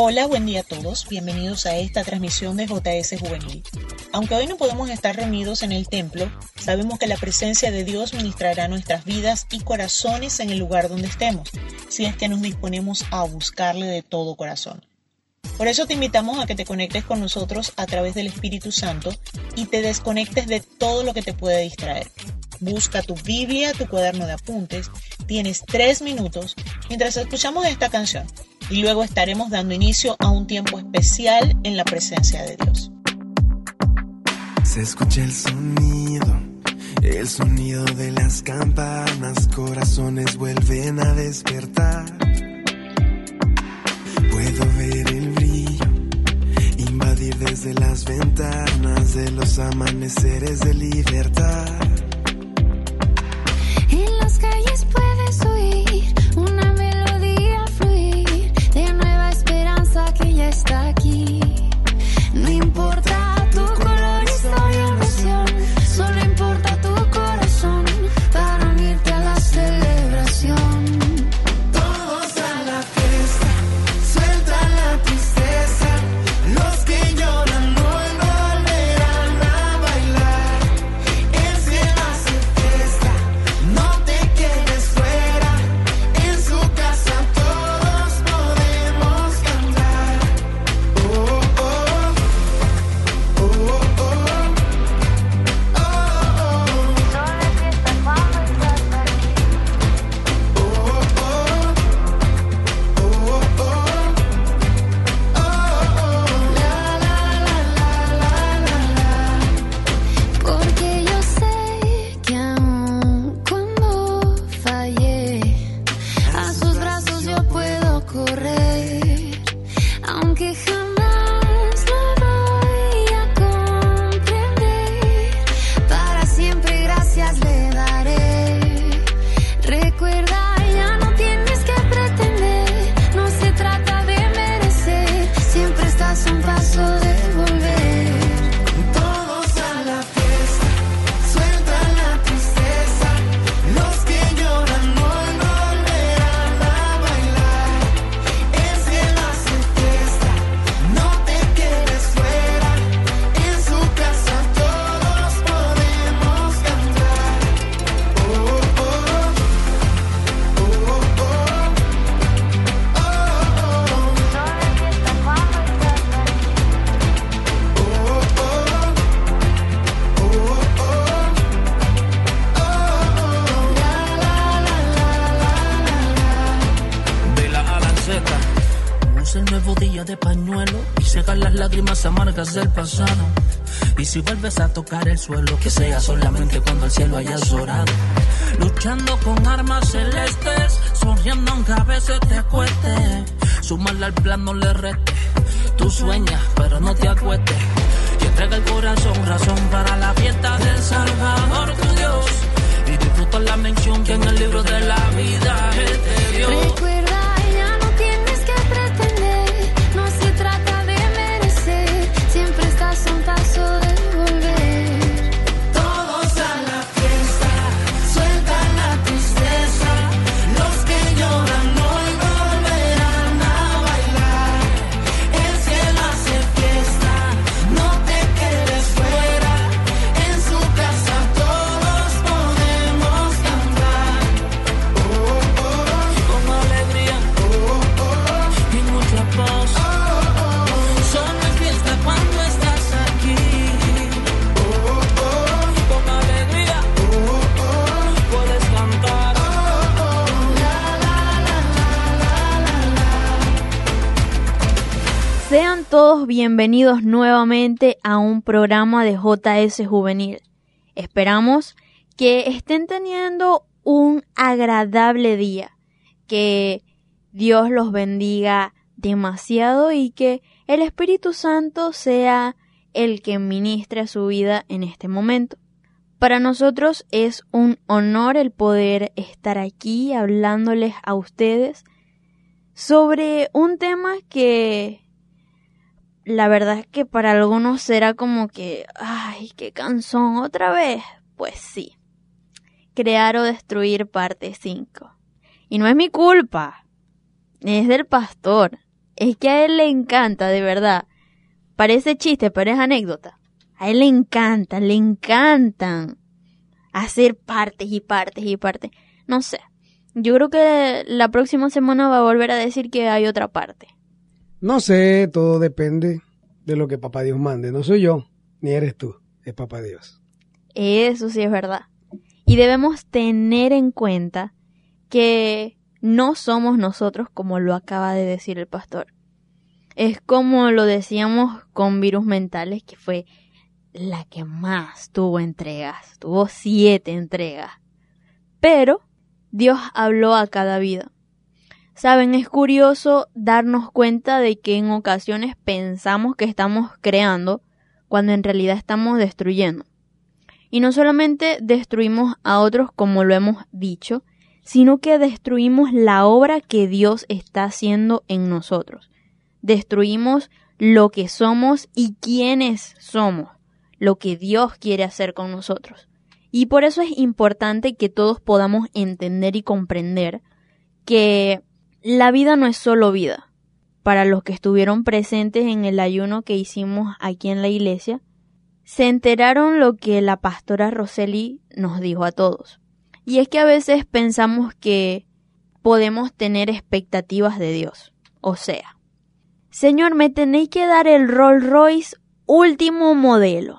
Hola, buen día a todos. Bienvenidos a esta transmisión de JS Juvenil. Aunque hoy no podemos estar reunidos en el templo, sabemos que la presencia de Dios ministrará nuestras vidas y corazones en el lugar donde estemos, si es que nos disponemos a buscarle de todo corazón. Por eso te invitamos a que te conectes con nosotros a través del Espíritu Santo y te desconectes de todo lo que te puede distraer. Busca tu Biblia, tu cuaderno de apuntes. Tienes tres minutos mientras escuchamos esta canción y luego estaremos dando inicio a un tiempo especial en la presencia de Dios. Se escucha el sonido, el sonido de las campanas, corazones vuelven a despertar. Desde las ventanas de los amaneceres de libertad. En las calles puedes oír una melodía fluir de nueva esperanza que ya está aquí. Amargas del pasado. Y si vuelves a tocar el suelo, que sea solamente cuando el cielo haya llorado. Luchando con armas celestes, sonriendo aunque a veces te cueste. Sumarle al plan no le reste. Tú sueñas, pero no te acuestes. Y entrega el corazón, razón para la fiesta del Salvador, tu Dios. Y disfruta la mención que en el libro de la vida te dio. Todos bienvenidos nuevamente a un programa de JS Juvenil. Esperamos que estén teniendo un agradable día, que Dios los bendiga demasiado y que el Espíritu Santo sea el que ministre su vida en este momento. Para nosotros es un honor el poder estar aquí hablándoles a ustedes sobre un tema que la verdad es que para algunos será como que, ay, qué cansón otra vez. Pues sí. Crear o destruir parte 5. Y no es mi culpa. Es del pastor. Es que a él le encanta, de verdad. Parece chiste, pero es anécdota. A él le encanta, le encantan hacer partes y partes y partes. No sé. Yo creo que la próxima semana va a volver a decir que hay otra parte. No sé, todo depende de lo que Papá Dios mande. No soy yo, ni eres tú, es Papá Dios. Eso sí es verdad. Y debemos tener en cuenta que no somos nosotros como lo acaba de decir el pastor. Es como lo decíamos con virus mentales, que fue la que más tuvo entregas, tuvo siete entregas. Pero Dios habló a cada vida. Saben, es curioso darnos cuenta de que en ocasiones pensamos que estamos creando cuando en realidad estamos destruyendo. Y no solamente destruimos a otros como lo hemos dicho, sino que destruimos la obra que Dios está haciendo en nosotros. Destruimos lo que somos y quiénes somos, lo que Dios quiere hacer con nosotros. Y por eso es importante que todos podamos entender y comprender que la vida no es solo vida. Para los que estuvieron presentes en el ayuno que hicimos aquí en la iglesia, se enteraron lo que la pastora Roseli nos dijo a todos. Y es que a veces pensamos que podemos tener expectativas de Dios. O sea, Señor, me tenéis que dar el Rolls Royce último modelo.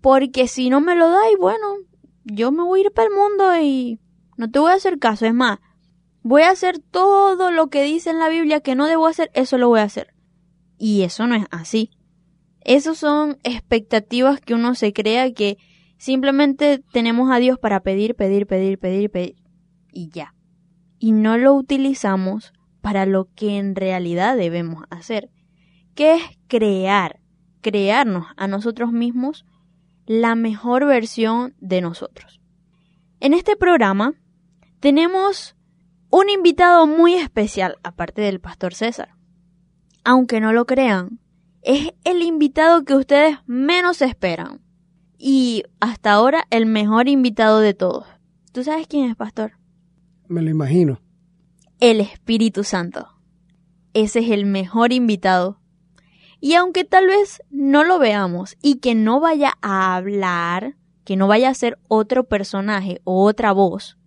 Porque si no me lo dais, bueno, yo me voy a ir para el mundo y no te voy a hacer caso. Es más, voy a hacer todo lo que dice en la Biblia que no debo hacer, eso lo voy a hacer. Y eso no es así. Esas son expectativas que uno se crea que simplemente tenemos a Dios para pedir, pedir, pedir, pedir, pedir. Y ya. Y no lo utilizamos para lo que en realidad debemos hacer, que es crear, crearnos a nosotros mismos la mejor versión de nosotros. En este programa tenemos un invitado muy especial, aparte del pastor César. Aunque no lo crean, es el invitado que ustedes menos esperan. Y hasta ahora el mejor invitado de todos. ¿Tú sabes quién es, pastor? Me lo imagino. El Espíritu Santo. Ese es el mejor invitado. Y aunque tal vez no lo veamos y que no vaya a hablar, que no vaya a ser otro personaje o otra voz,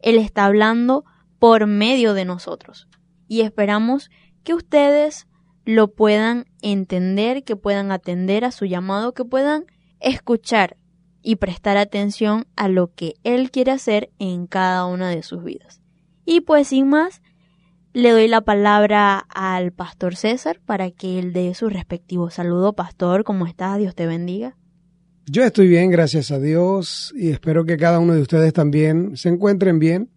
Él está hablando por medio de nosotros. Y esperamos que ustedes lo puedan entender, que puedan atender a su llamado, que puedan escuchar y prestar atención a lo que Él quiere hacer en cada una de sus vidas. Y pues sin más, le doy la palabra al pastor César para que él dé su respectivo saludo. Pastor, ¿cómo estás? Dios te bendiga. Yo estoy bien, gracias a Dios, y espero que cada uno de ustedes también se encuentren bien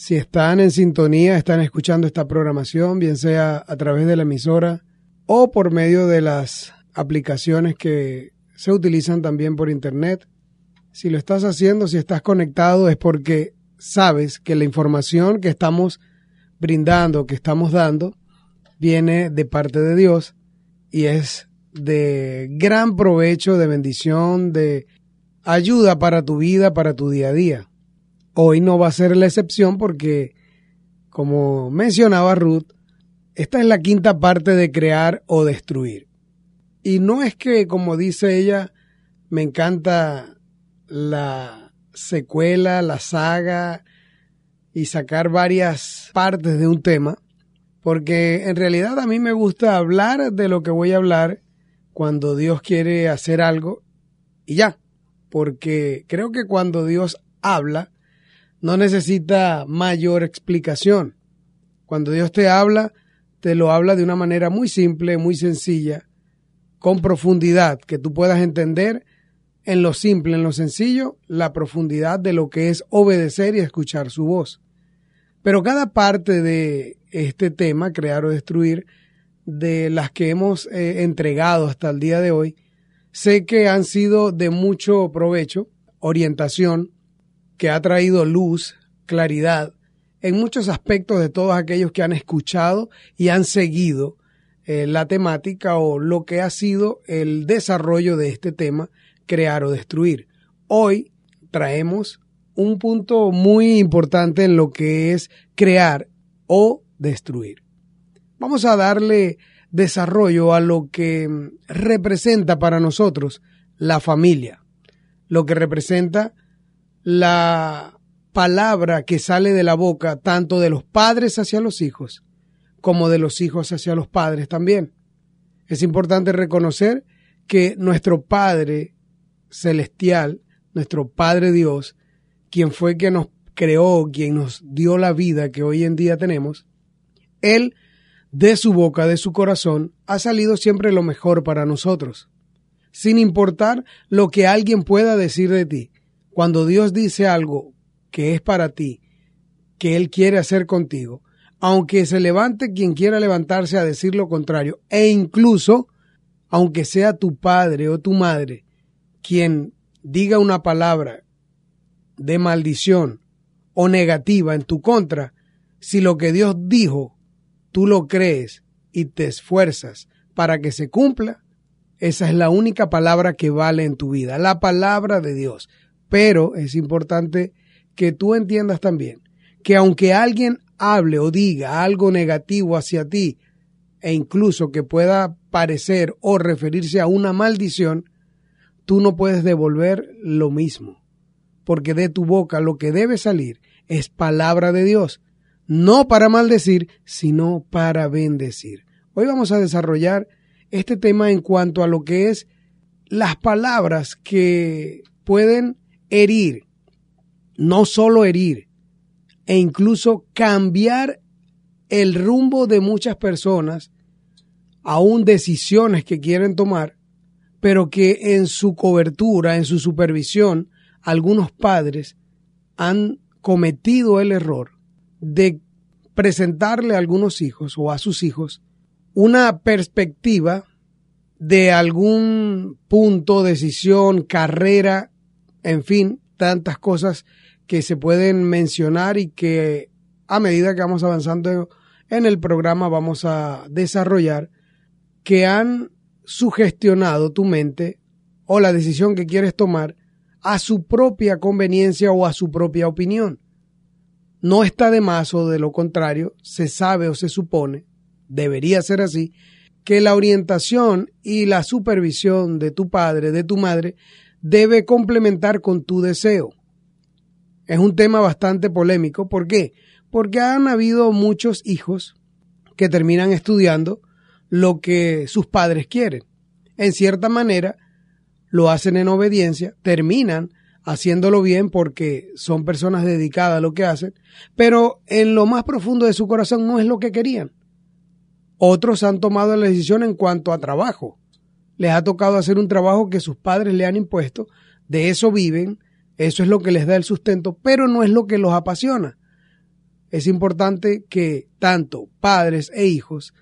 si están en sintonía, están escuchando esta programación, bien sea a través de la emisora o por medio de las aplicaciones que se utilizan también por Internet. Si lo estás haciendo, si estás conectado, es porque sabes que la información que estamos brindando, que estamos dando, viene de parte de Dios y es de gran provecho, de bendición, de ayuda para tu vida, para tu día a día. Hoy no va a ser la excepción porque, como mencionaba Ruth, esta es la quinta parte de crear o destruir. Y no es que, como dice ella, me encanta la secuela, la saga y sacar varias partes de un tema, porque en realidad a mí me gusta hablar de lo que voy a hablar cuando Dios quiere hacer algo y ya, porque creo que cuando Dios habla, no necesita mayor explicación. Cuando Dios te habla, te lo habla de una manera muy simple, muy sencilla, con profundidad, que tú puedas entender en lo simple, en lo sencillo, la profundidad de lo que es obedecer y escuchar su voz. Pero cada parte de este tema, crear o destruir, de las que hemos eh, entregado hasta el día de hoy, sé que han sido de mucho provecho, orientación, que ha traído luz, claridad en muchos aspectos de todos aquellos que han escuchado y han seguido eh, la temática o lo que ha sido el desarrollo de este tema, crear o destruir. Hoy traemos un punto muy importante en lo que es crear o destruir. Vamos a darle desarrollo a lo que representa para nosotros la familia, lo que representa la palabra que sale de la boca tanto de los padres hacia los hijos como de los hijos hacia los padres también. Es importante reconocer que nuestro Padre celestial, nuestro Padre Dios, quien fue quien nos creó, quien nos dio la vida que hoy en día tenemos, Él, de su boca, de su corazón, ha salido siempre lo mejor para nosotros, sin importar lo que alguien pueda decir de ti. Cuando Dios dice algo que es para ti, que Él quiere hacer contigo, aunque se levante quien quiera levantarse a decir lo contrario, e incluso, aunque sea tu padre o tu madre quien diga una palabra de maldición o negativa en tu contra, si lo que Dios dijo tú lo crees y te esfuerzas para que se cumpla, esa es la única palabra que vale en tu vida, la palabra de Dios. Pero es importante que tú entiendas también que aunque alguien hable o diga algo negativo hacia ti, e incluso que pueda parecer o referirse a una maldición, tú no puedes devolver lo mismo, porque de tu boca lo que debe salir es palabra de Dios, no para maldecir, sino para bendecir. Hoy vamos a desarrollar este tema en cuanto a lo que es las palabras que pueden herir, no solo herir, e incluso cambiar el rumbo de muchas personas, aún decisiones que quieren tomar, pero que en su cobertura, en su supervisión, algunos padres han cometido el error de presentarle a algunos hijos o a sus hijos una perspectiva de algún punto, decisión, carrera, en fin, tantas cosas que se pueden mencionar y que a medida que vamos avanzando en el programa vamos a desarrollar que han sugestionado tu mente o la decisión que quieres tomar a su propia conveniencia o a su propia opinión. No está de más o de lo contrario, se sabe o se supone, debería ser así, que la orientación y la supervisión de tu padre, de tu madre, debe complementar con tu deseo. Es un tema bastante polémico. ¿Por qué? Porque han habido muchos hijos que terminan estudiando lo que sus padres quieren. En cierta manera, lo hacen en obediencia, terminan haciéndolo bien porque son personas dedicadas a lo que hacen, pero en lo más profundo de su corazón no es lo que querían. Otros han tomado la decisión en cuanto a trabajo. Les ha tocado hacer un trabajo que sus padres le han impuesto, de eso viven, eso es lo que les da el sustento, pero no es lo que los apasiona. Es importante que tanto padres e hijos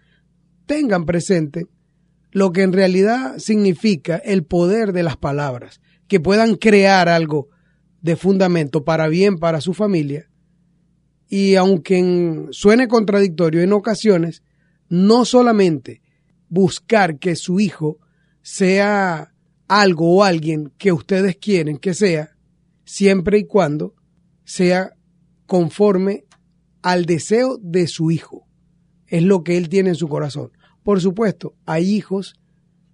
tengan presente lo que en realidad significa el poder de las palabras, que puedan crear algo de fundamento para bien para su familia. Y aunque suene contradictorio en ocasiones, no solamente buscar que su hijo sea algo o alguien que ustedes quieren que sea, siempre y cuando sea conforme al deseo de su hijo. Es lo que él tiene en su corazón. Por supuesto, hay hijos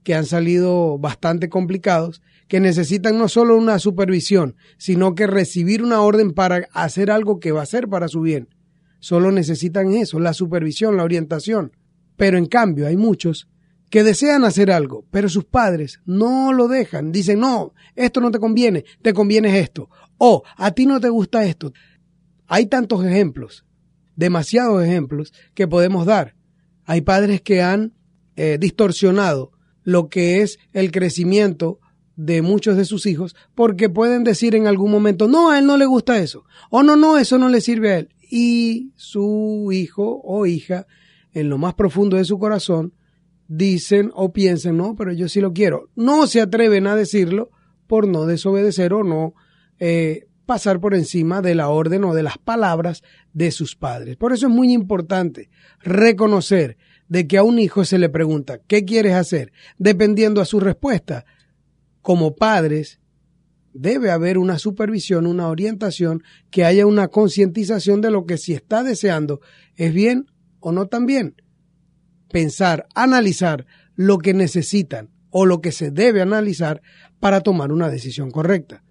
que han salido bastante complicados, que necesitan no solo una supervisión, sino que recibir una orden para hacer algo que va a ser para su bien. Solo necesitan eso, la supervisión, la orientación. Pero en cambio hay muchos que desean hacer algo, pero sus padres no lo dejan. Dicen, no, esto no te conviene, te conviene esto. O a ti no te gusta esto. Hay tantos ejemplos, demasiados ejemplos que podemos dar. Hay padres que han eh, distorsionado lo que es el crecimiento de muchos de sus hijos porque pueden decir en algún momento, no, a él no le gusta eso. O no, no, eso no le sirve a él. Y su hijo o hija, en lo más profundo de su corazón, dicen o piensen, no, pero yo sí lo quiero. No se atreven a decirlo por no desobedecer o no eh, pasar por encima de la orden o de las palabras de sus padres. Por eso es muy importante reconocer de que a un hijo se le pregunta, ¿qué quieres hacer? Dependiendo a su respuesta. Como padres, debe haber una supervisión, una orientación, que haya una concientización de lo que si está deseando es bien o no tan bien. Pensar, analizar lo que necesitan o lo que se debe analizar para tomar una decisión correcta.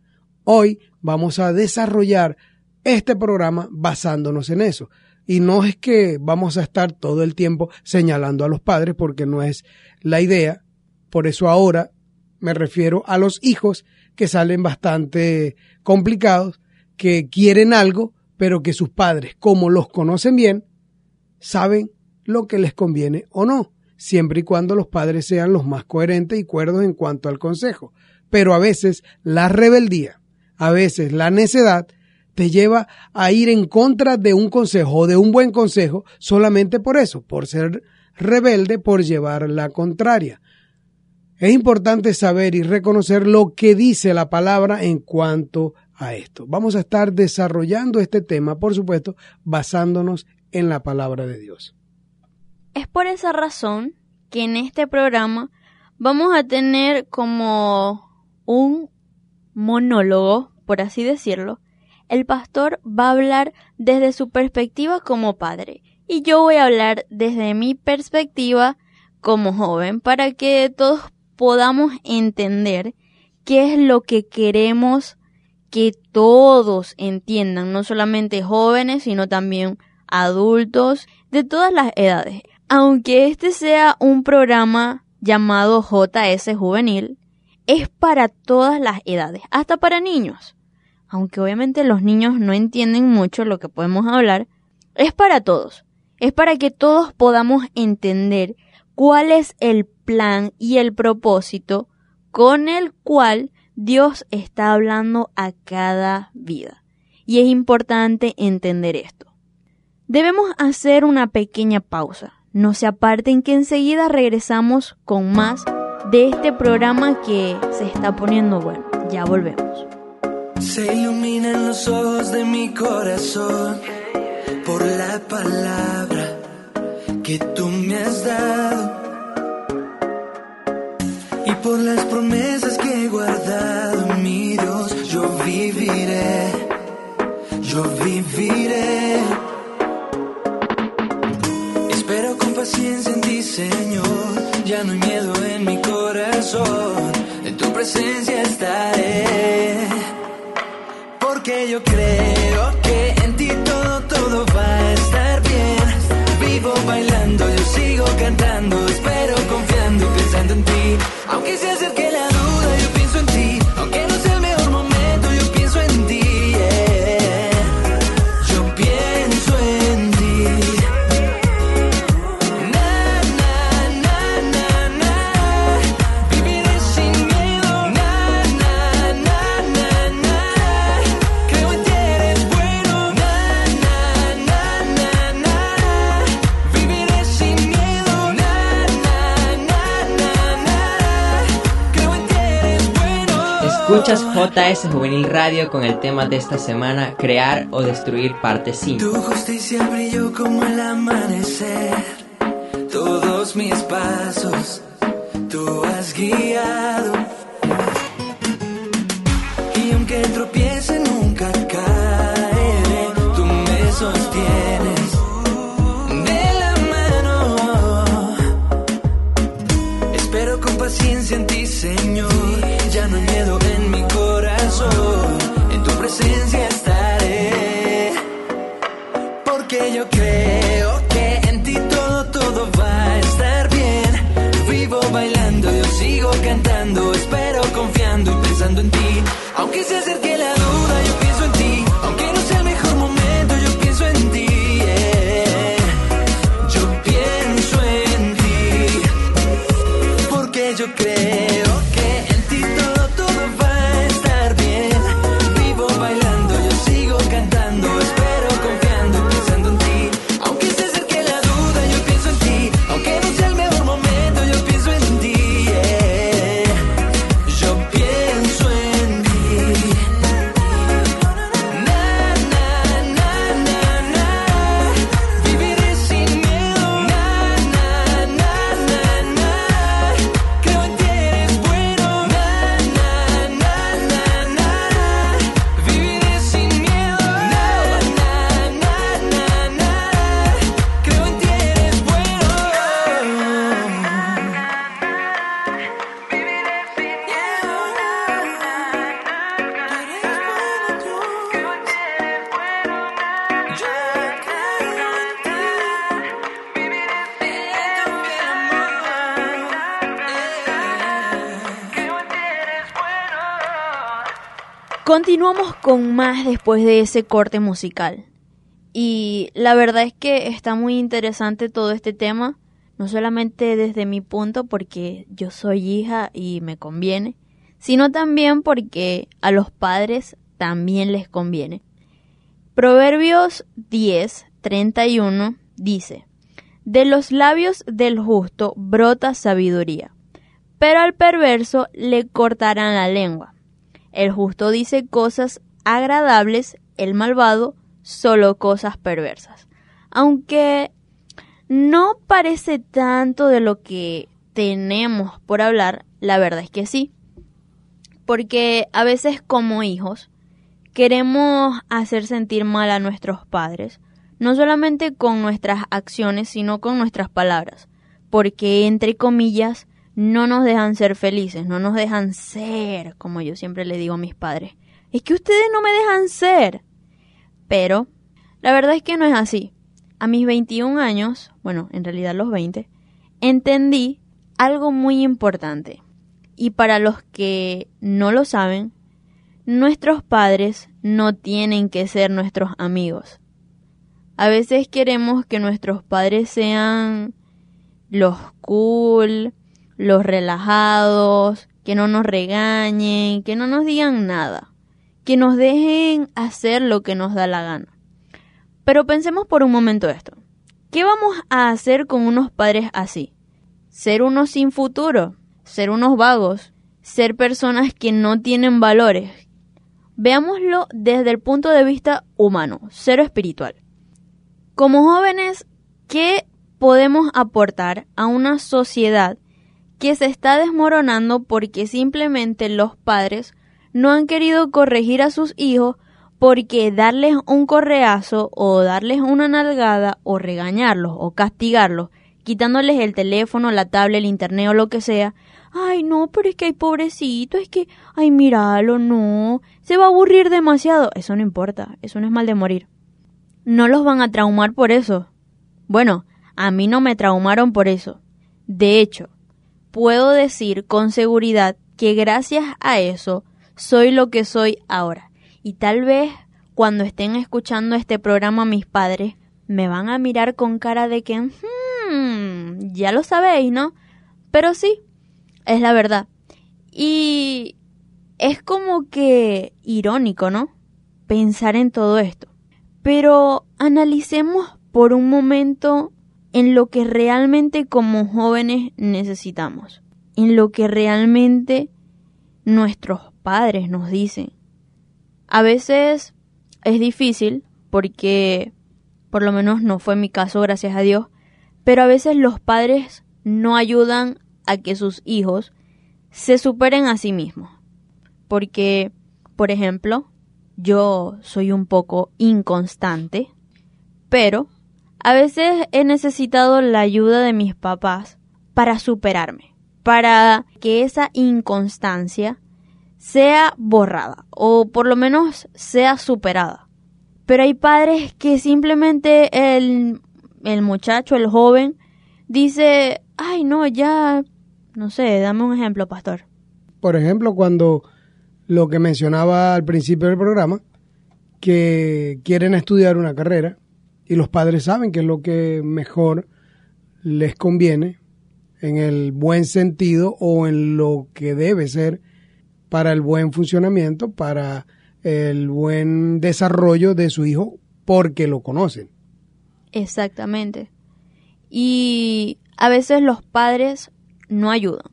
Hoy vamos a desarrollar este programa basándonos en eso. Y no es que vamos a estar todo el tiempo señalando a los padres porque no es la idea. Por eso ahora me refiero a los hijos que salen bastante complicados, que quieren algo, pero que sus padres, como los conocen bien, saben lo que les conviene o no, siempre y cuando los padres sean los más coherentes y cuerdos en cuanto al consejo. Pero a veces la rebeldía, a veces la necedad, te lleva a ir en contra de un consejo de un buen consejo solamente por eso, por ser rebelde, por llevar la contraria. Es importante saber y reconocer lo que dice la palabra en cuanto a esto. Vamos a estar desarrollando este tema, por supuesto, basándonos en la palabra de Dios. Es por esa razón que en este programa vamos a tener como un monólogo, por así decirlo, el pastor va a hablar desde su perspectiva como padre y yo voy a hablar desde mi perspectiva como joven para que todos podamos entender qué es lo que queremos que todos entiendan, no solamente jóvenes, sino también adultos de todas las edades. Aunque este sea un programa llamado JS Juvenil, es para todas las edades, hasta para niños aunque obviamente los niños no entienden mucho lo que podemos hablar, es para todos. Es para que todos podamos entender cuál es el plan y el propósito con el cual Dios está hablando a cada vida. Y es importante entender esto. Debemos hacer una pequeña pausa. No se aparten que enseguida regresamos con más de este programa que se está poniendo bueno. Ya volvemos. Se iluminan los ojos de mi corazón por la palabra que tú me has dado y por las promesas que he guardado, mi Dios, yo viviré, yo viviré. Paciencia en ti, Señor, ya no hay miedo en mi corazón, en tu presencia estaré porque yo creo que en ti todo, todo va a estar bien. Vivo bailando, yo sigo cantando, espero confiando pensando en ti. Aunque se acerque Escuchas JS Juvenil Radio con el tema de esta semana, Crear o Destruir parte 5. Tu justicia brilló como el amanecer. Todos mis pasos tú has guiado. Y aunque tropiece, Aunque se acerque Continuamos con más después de ese corte musical. Y la verdad es que está muy interesante todo este tema, no solamente desde mi punto porque yo soy hija y me conviene, sino también porque a los padres también les conviene. Proverbios 10, 31 dice, De los labios del justo brota sabiduría, pero al perverso le cortarán la lengua. El justo dice cosas agradables, el malvado solo cosas perversas. Aunque no parece tanto de lo que tenemos por hablar, la verdad es que sí. Porque a veces como hijos queremos hacer sentir mal a nuestros padres, no solamente con nuestras acciones, sino con nuestras palabras. Porque, entre comillas, no nos dejan ser felices, no nos dejan ser, como yo siempre le digo a mis padres. Es que ustedes no me dejan ser. Pero la verdad es que no es así. A mis 21 años, bueno, en realidad los 20, entendí algo muy importante. Y para los que no lo saben, nuestros padres no tienen que ser nuestros amigos. A veces queremos que nuestros padres sean los cool, los relajados, que no nos regañen, que no nos digan nada que nos dejen hacer lo que nos da la gana. Pero pensemos por un momento esto. ¿Qué vamos a hacer con unos padres así? Ser unos sin futuro, ser unos vagos, ser personas que no tienen valores. Veámoslo desde el punto de vista humano, cero espiritual. Como jóvenes, ¿qué podemos aportar a una sociedad que se está desmoronando porque simplemente los padres no han querido corregir a sus hijos porque darles un correazo o darles una nalgada o regañarlos o castigarlos, quitándoles el teléfono, la tablet, el internet o lo que sea, ay no, pero es que hay pobrecito, es que, ay míralo, no, se va a aburrir demasiado, eso no importa, eso no es mal de morir. No los van a traumar por eso. Bueno, a mí no me traumaron por eso. De hecho, puedo decir con seguridad que gracias a eso soy lo que soy ahora. Y tal vez cuando estén escuchando este programa mis padres me van a mirar con cara de que, hmm, ya lo sabéis, ¿no? Pero sí, es la verdad. Y es como que irónico, ¿no? Pensar en todo esto. Pero analicemos por un momento en lo que realmente como jóvenes necesitamos, en lo que realmente nuestros padres nos dicen. A veces es difícil porque por lo menos no fue mi caso, gracias a Dios, pero a veces los padres no ayudan a que sus hijos se superen a sí mismos. Porque, por ejemplo, yo soy un poco inconstante, pero a veces he necesitado la ayuda de mis papás para superarme, para que esa inconstancia sea borrada o por lo menos sea superada. Pero hay padres que simplemente el, el muchacho, el joven, dice, ay no, ya, no sé, dame un ejemplo, pastor. Por ejemplo, cuando lo que mencionaba al principio del programa, que quieren estudiar una carrera y los padres saben que es lo que mejor les conviene en el buen sentido o en lo que debe ser para el buen funcionamiento, para el buen desarrollo de su hijo, porque lo conocen. Exactamente. Y a veces los padres no ayudan.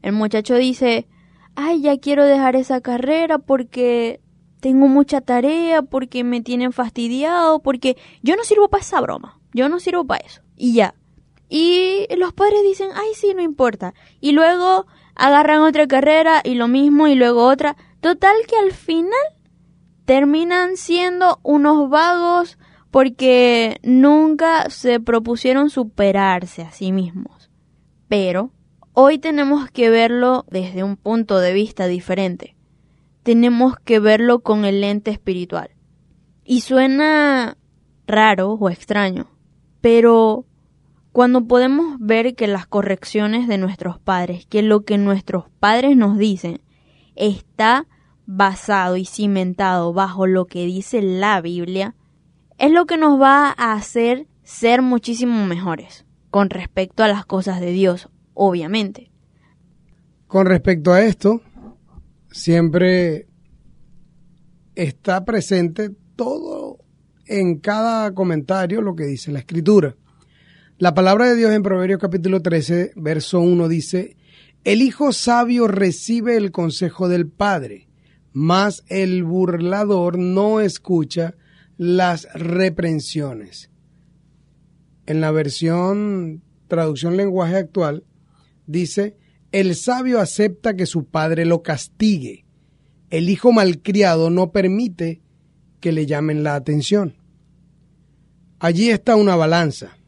El muchacho dice, ay, ya quiero dejar esa carrera porque tengo mucha tarea, porque me tienen fastidiado, porque yo no sirvo para esa broma, yo no sirvo para eso. Y ya. Y los padres dicen, ay, sí, no importa. Y luego agarran otra carrera y lo mismo y luego otra. Total que al final terminan siendo unos vagos porque nunca se propusieron superarse a sí mismos. Pero hoy tenemos que verlo desde un punto de vista diferente. Tenemos que verlo con el lente espiritual. Y suena raro o extraño, pero cuando podemos ver que las correcciones de nuestros padres, que lo que nuestros padres nos dicen está basado y cimentado bajo lo que dice la Biblia, es lo que nos va a hacer ser muchísimo mejores con respecto a las cosas de Dios, obviamente. Con respecto a esto, siempre está presente todo en cada comentario lo que dice la escritura. La palabra de Dios en Proverbios capítulo 13, verso 1 dice, el hijo sabio recibe el consejo del padre, mas el burlador no escucha las reprensiones. En la versión traducción lenguaje actual dice, el sabio acepta que su padre lo castigue. El hijo malcriado no permite que le llamen la atención. Allí está una balanza.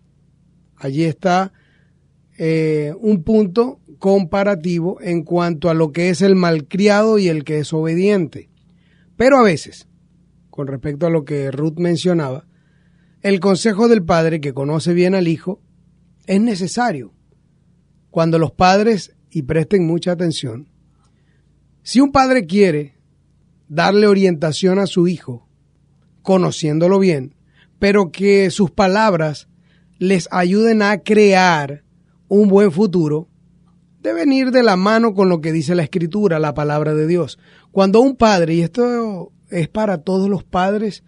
Allí está eh, un punto comparativo en cuanto a lo que es el malcriado y el que es obediente. Pero a veces, con respecto a lo que Ruth mencionaba, el consejo del padre que conoce bien al hijo es necesario. Cuando los padres y presten mucha atención. Si un padre quiere darle orientación a su hijo, conociéndolo bien, pero que sus palabras les ayuden a crear un buen futuro, deben ir de la mano con lo que dice la escritura, la palabra de Dios. Cuando un padre, y esto es para todos los padres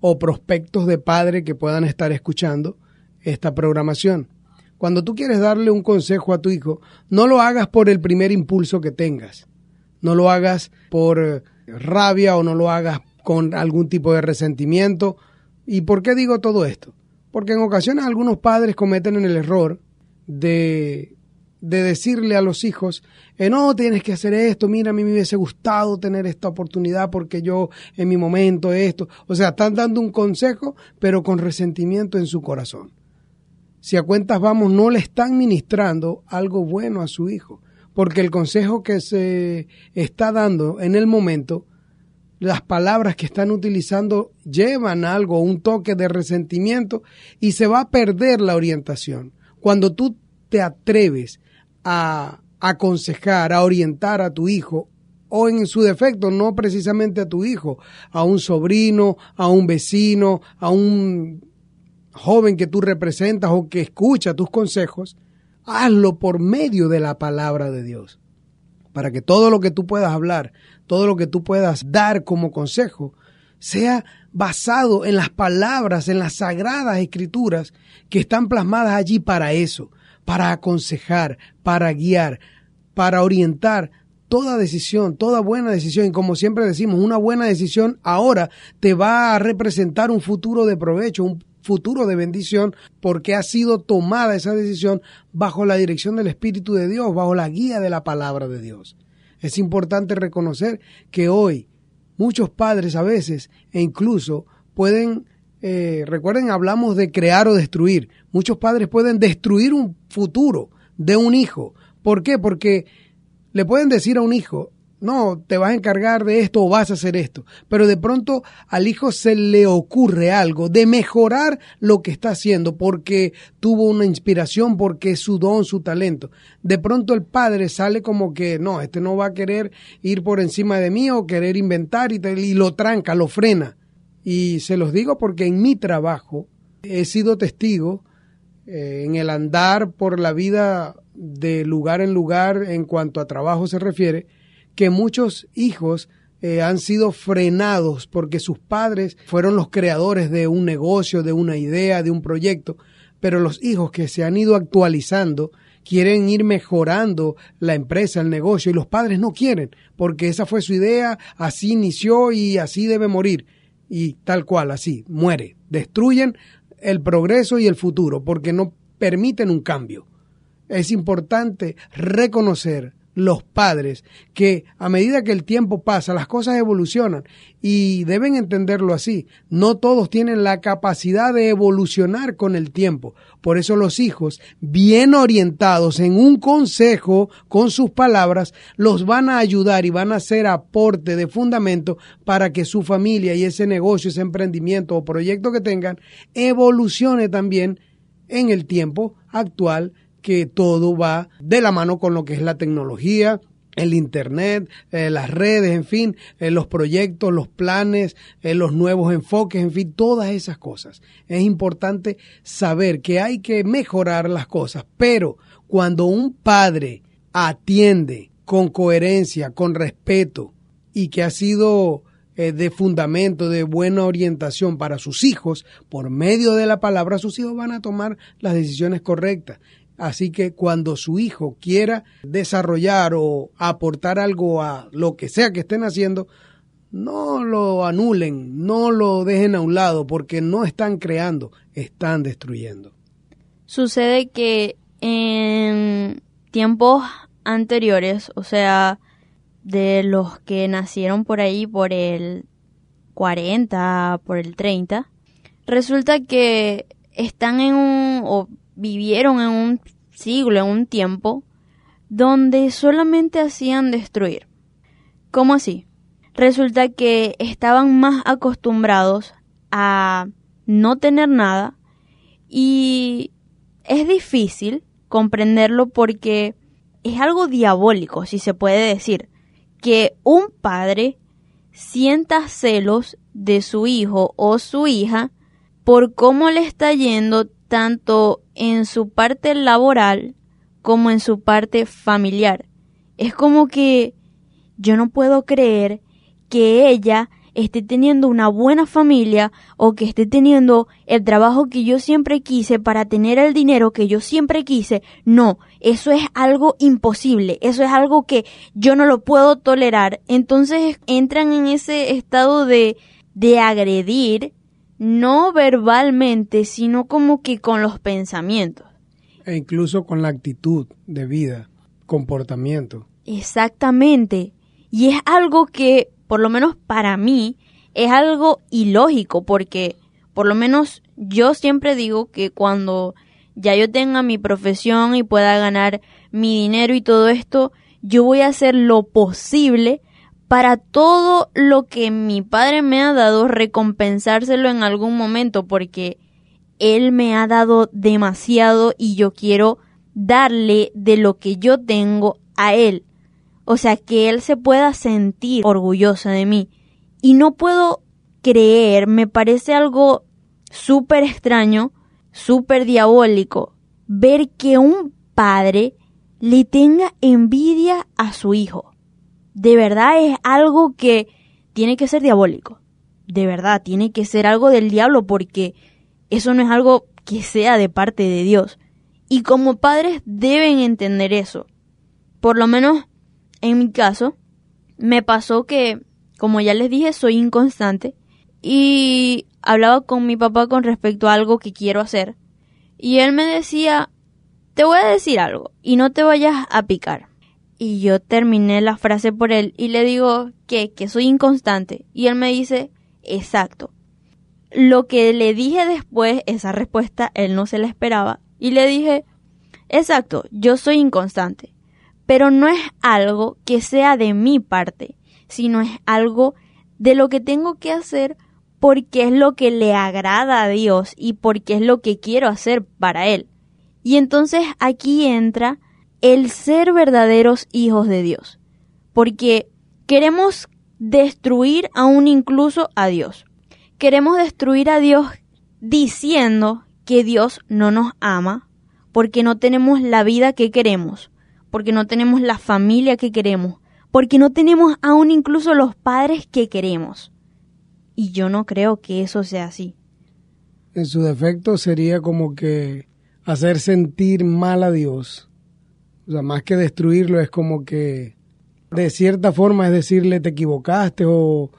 o prospectos de padre que puedan estar escuchando esta programación, cuando tú quieres darle un consejo a tu hijo, no lo hagas por el primer impulso que tengas. No lo hagas por rabia o no lo hagas con algún tipo de resentimiento. ¿Y por qué digo todo esto? Porque en ocasiones algunos padres cometen el error de, de decirle a los hijos, eh, no, tienes que hacer esto, mira, a mí me hubiese gustado tener esta oportunidad porque yo en mi momento esto. O sea, están dando un consejo, pero con resentimiento en su corazón si a cuentas vamos, no le están ministrando algo bueno a su hijo, porque el consejo que se está dando en el momento, las palabras que están utilizando llevan algo, un toque de resentimiento y se va a perder la orientación. Cuando tú te atreves a aconsejar, a orientar a tu hijo, o en su defecto, no precisamente a tu hijo, a un sobrino, a un vecino, a un joven que tú representas o que escucha tus consejos, hazlo por medio de la palabra de Dios. Para que todo lo que tú puedas hablar, todo lo que tú puedas dar como consejo, sea basado en las palabras, en las sagradas escrituras que están plasmadas allí para eso, para aconsejar, para guiar, para orientar toda decisión, toda buena decisión, y como siempre decimos, una buena decisión ahora te va a representar un futuro de provecho, un futuro de bendición porque ha sido tomada esa decisión bajo la dirección del Espíritu de Dios, bajo la guía de la palabra de Dios. Es importante reconocer que hoy muchos padres a veces e incluso pueden, eh, recuerden, hablamos de crear o destruir. Muchos padres pueden destruir un futuro de un hijo. ¿Por qué? Porque le pueden decir a un hijo, no, te vas a encargar de esto o vas a hacer esto. Pero de pronto al hijo se le ocurre algo de mejorar lo que está haciendo porque tuvo una inspiración, porque es su don, su talento. De pronto el padre sale como que no, este no va a querer ir por encima de mí o querer inventar y, y lo tranca, lo frena. Y se los digo porque en mi trabajo he sido testigo eh, en el andar por la vida de lugar en lugar en cuanto a trabajo se refiere que muchos hijos eh, han sido frenados porque sus padres fueron los creadores de un negocio, de una idea, de un proyecto, pero los hijos que se han ido actualizando quieren ir mejorando la empresa, el negocio, y los padres no quieren, porque esa fue su idea, así inició y así debe morir. Y tal cual, así, muere. Destruyen el progreso y el futuro, porque no permiten un cambio. Es importante reconocer los padres, que a medida que el tiempo pasa, las cosas evolucionan y deben entenderlo así. No todos tienen la capacidad de evolucionar con el tiempo. Por eso los hijos, bien orientados en un consejo con sus palabras, los van a ayudar y van a hacer aporte de fundamento para que su familia y ese negocio, ese emprendimiento o proyecto que tengan evolucione también en el tiempo actual que todo va de la mano con lo que es la tecnología, el Internet, eh, las redes, en fin, eh, los proyectos, los planes, eh, los nuevos enfoques, en fin, todas esas cosas. Es importante saber que hay que mejorar las cosas, pero cuando un padre atiende con coherencia, con respeto y que ha sido de fundamento, de buena orientación para sus hijos, por medio de la palabra, sus hijos van a tomar las decisiones correctas. Así que cuando su hijo quiera desarrollar o aportar algo a lo que sea que estén haciendo, no lo anulen, no lo dejen a un lado, porque no están creando, están destruyendo. Sucede que en tiempos anteriores, o sea, de los que nacieron por ahí por el 40, por el 30, resulta que están en un, vivieron en un siglo, en un tiempo, donde solamente hacían destruir. ¿Cómo así? Resulta que estaban más acostumbrados a no tener nada y es difícil comprenderlo porque es algo diabólico, si se puede decir, que un padre sienta celos de su hijo o su hija por cómo le está yendo tanto en su parte laboral como en su parte familiar. Es como que yo no puedo creer que ella esté teniendo una buena familia o que esté teniendo el trabajo que yo siempre quise para tener el dinero que yo siempre quise. No, eso es algo imposible, eso es algo que yo no lo puedo tolerar. Entonces entran en ese estado de, de agredir, no verbalmente, sino como que con los pensamientos. E incluso con la actitud de vida, comportamiento. Exactamente. Y es algo que por lo menos para mí, es algo ilógico porque por lo menos yo siempre digo que cuando ya yo tenga mi profesión y pueda ganar mi dinero y todo esto, yo voy a hacer lo posible para todo lo que mi padre me ha dado, recompensárselo en algún momento, porque él me ha dado demasiado y yo quiero darle de lo que yo tengo a él. O sea, que él se pueda sentir orgulloso de mí. Y no puedo creer, me parece algo súper extraño, súper diabólico, ver que un padre le tenga envidia a su hijo. De verdad es algo que tiene que ser diabólico. De verdad, tiene que ser algo del diablo porque eso no es algo que sea de parte de Dios. Y como padres deben entender eso. Por lo menos en mi caso, me pasó que, como ya les dije, soy inconstante y hablaba con mi papá con respecto a algo que quiero hacer. Y él me decía, te voy a decir algo y no te vayas a picar. Y yo terminé la frase por él y le digo que, que soy inconstante. Y él me dice, exacto. Lo que le dije después, esa respuesta, él no se la esperaba. Y le dije, exacto, yo soy inconstante pero no es algo que sea de mi parte, sino es algo de lo que tengo que hacer porque es lo que le agrada a Dios y porque es lo que quiero hacer para Él. Y entonces aquí entra el ser verdaderos hijos de Dios, porque queremos destruir aún incluso a Dios. Queremos destruir a Dios diciendo que Dios no nos ama, porque no tenemos la vida que queremos, porque no tenemos la familia que queremos, porque no tenemos aún incluso los padres que queremos. Y yo no creo que eso sea así. En su defecto sería como que hacer sentir mal a Dios. O sea, más que destruirlo es como que de cierta forma es decirle te equivocaste o,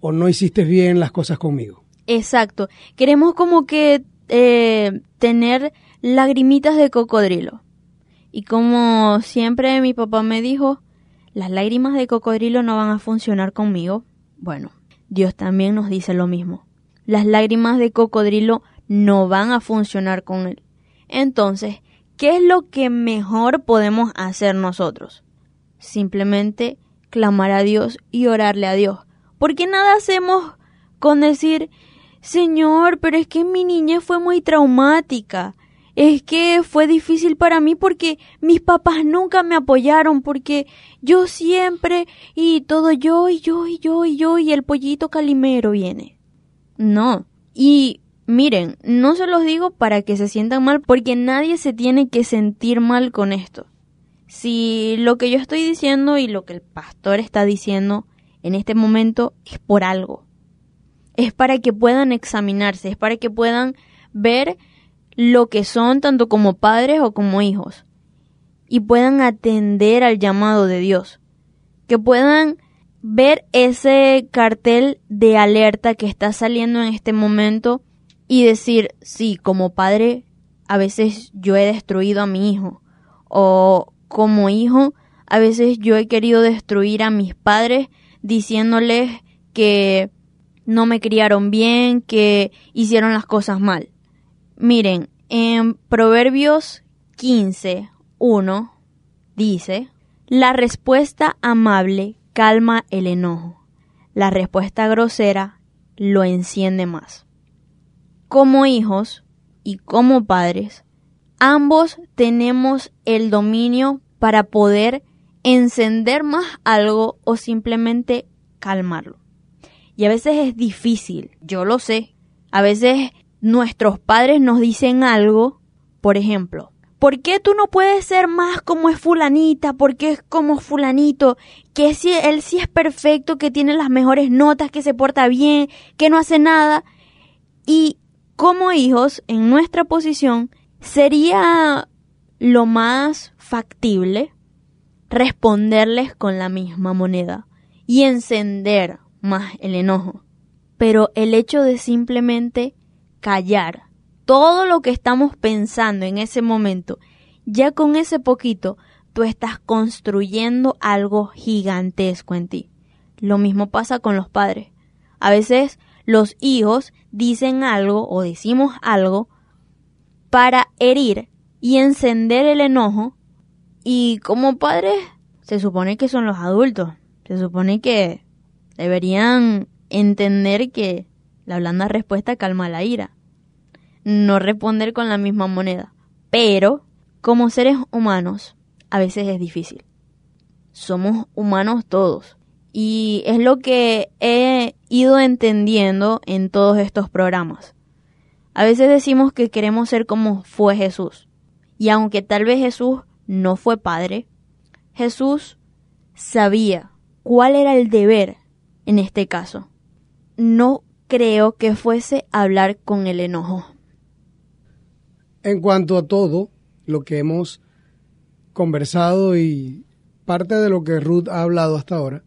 o no hiciste bien las cosas conmigo. Exacto. Queremos como que eh, tener lagrimitas de cocodrilo. Y como siempre mi papá me dijo, las lágrimas de cocodrilo no van a funcionar conmigo. Bueno, Dios también nos dice lo mismo. Las lágrimas de cocodrilo no van a funcionar con él. Entonces, ¿qué es lo que mejor podemos hacer nosotros? Simplemente clamar a Dios y orarle a Dios. Porque nada hacemos con decir, Señor, pero es que mi niñez fue muy traumática es que fue difícil para mí porque mis papás nunca me apoyaron, porque yo siempre y todo yo y yo y yo y yo y el pollito calimero viene. No. Y miren, no se los digo para que se sientan mal, porque nadie se tiene que sentir mal con esto. Si lo que yo estoy diciendo y lo que el pastor está diciendo en este momento es por algo. Es para que puedan examinarse, es para que puedan ver lo que son tanto como padres o como hijos y puedan atender al llamado de Dios. Que puedan ver ese cartel de alerta que está saliendo en este momento y decir, sí, como padre a veces yo he destruido a mi hijo o como hijo a veces yo he querido destruir a mis padres diciéndoles que no me criaron bien, que hicieron las cosas mal. Miren, en Proverbios 15, 1 dice, la respuesta amable calma el enojo, la respuesta grosera lo enciende más. Como hijos y como padres, ambos tenemos el dominio para poder encender más algo o simplemente calmarlo. Y a veces es difícil, yo lo sé. A veces nuestros padres nos dicen algo, por ejemplo, ¿por qué tú no puedes ser más como es fulanita? ¿Por qué es como fulanito? Que si él sí es perfecto, que tiene las mejores notas, que se porta bien, que no hace nada. Y como hijos, en nuestra posición, sería lo más factible responderles con la misma moneda y encender más el enojo. Pero el hecho de simplemente callar todo lo que estamos pensando en ese momento, ya con ese poquito, tú estás construyendo algo gigantesco en ti. Lo mismo pasa con los padres. A veces los hijos dicen algo o decimos algo para herir y encender el enojo y como padres se supone que son los adultos. Se supone que deberían entender que la blanda respuesta calma la ira. No responder con la misma moneda. Pero, como seres humanos, a veces es difícil. Somos humanos todos. Y es lo que he ido entendiendo en todos estos programas. A veces decimos que queremos ser como fue Jesús. Y aunque tal vez Jesús no fue padre, Jesús sabía cuál era el deber en este caso no creo que fuese hablar con el enojo. En cuanto a todo lo que hemos conversado y parte de lo que Ruth ha hablado hasta ahora,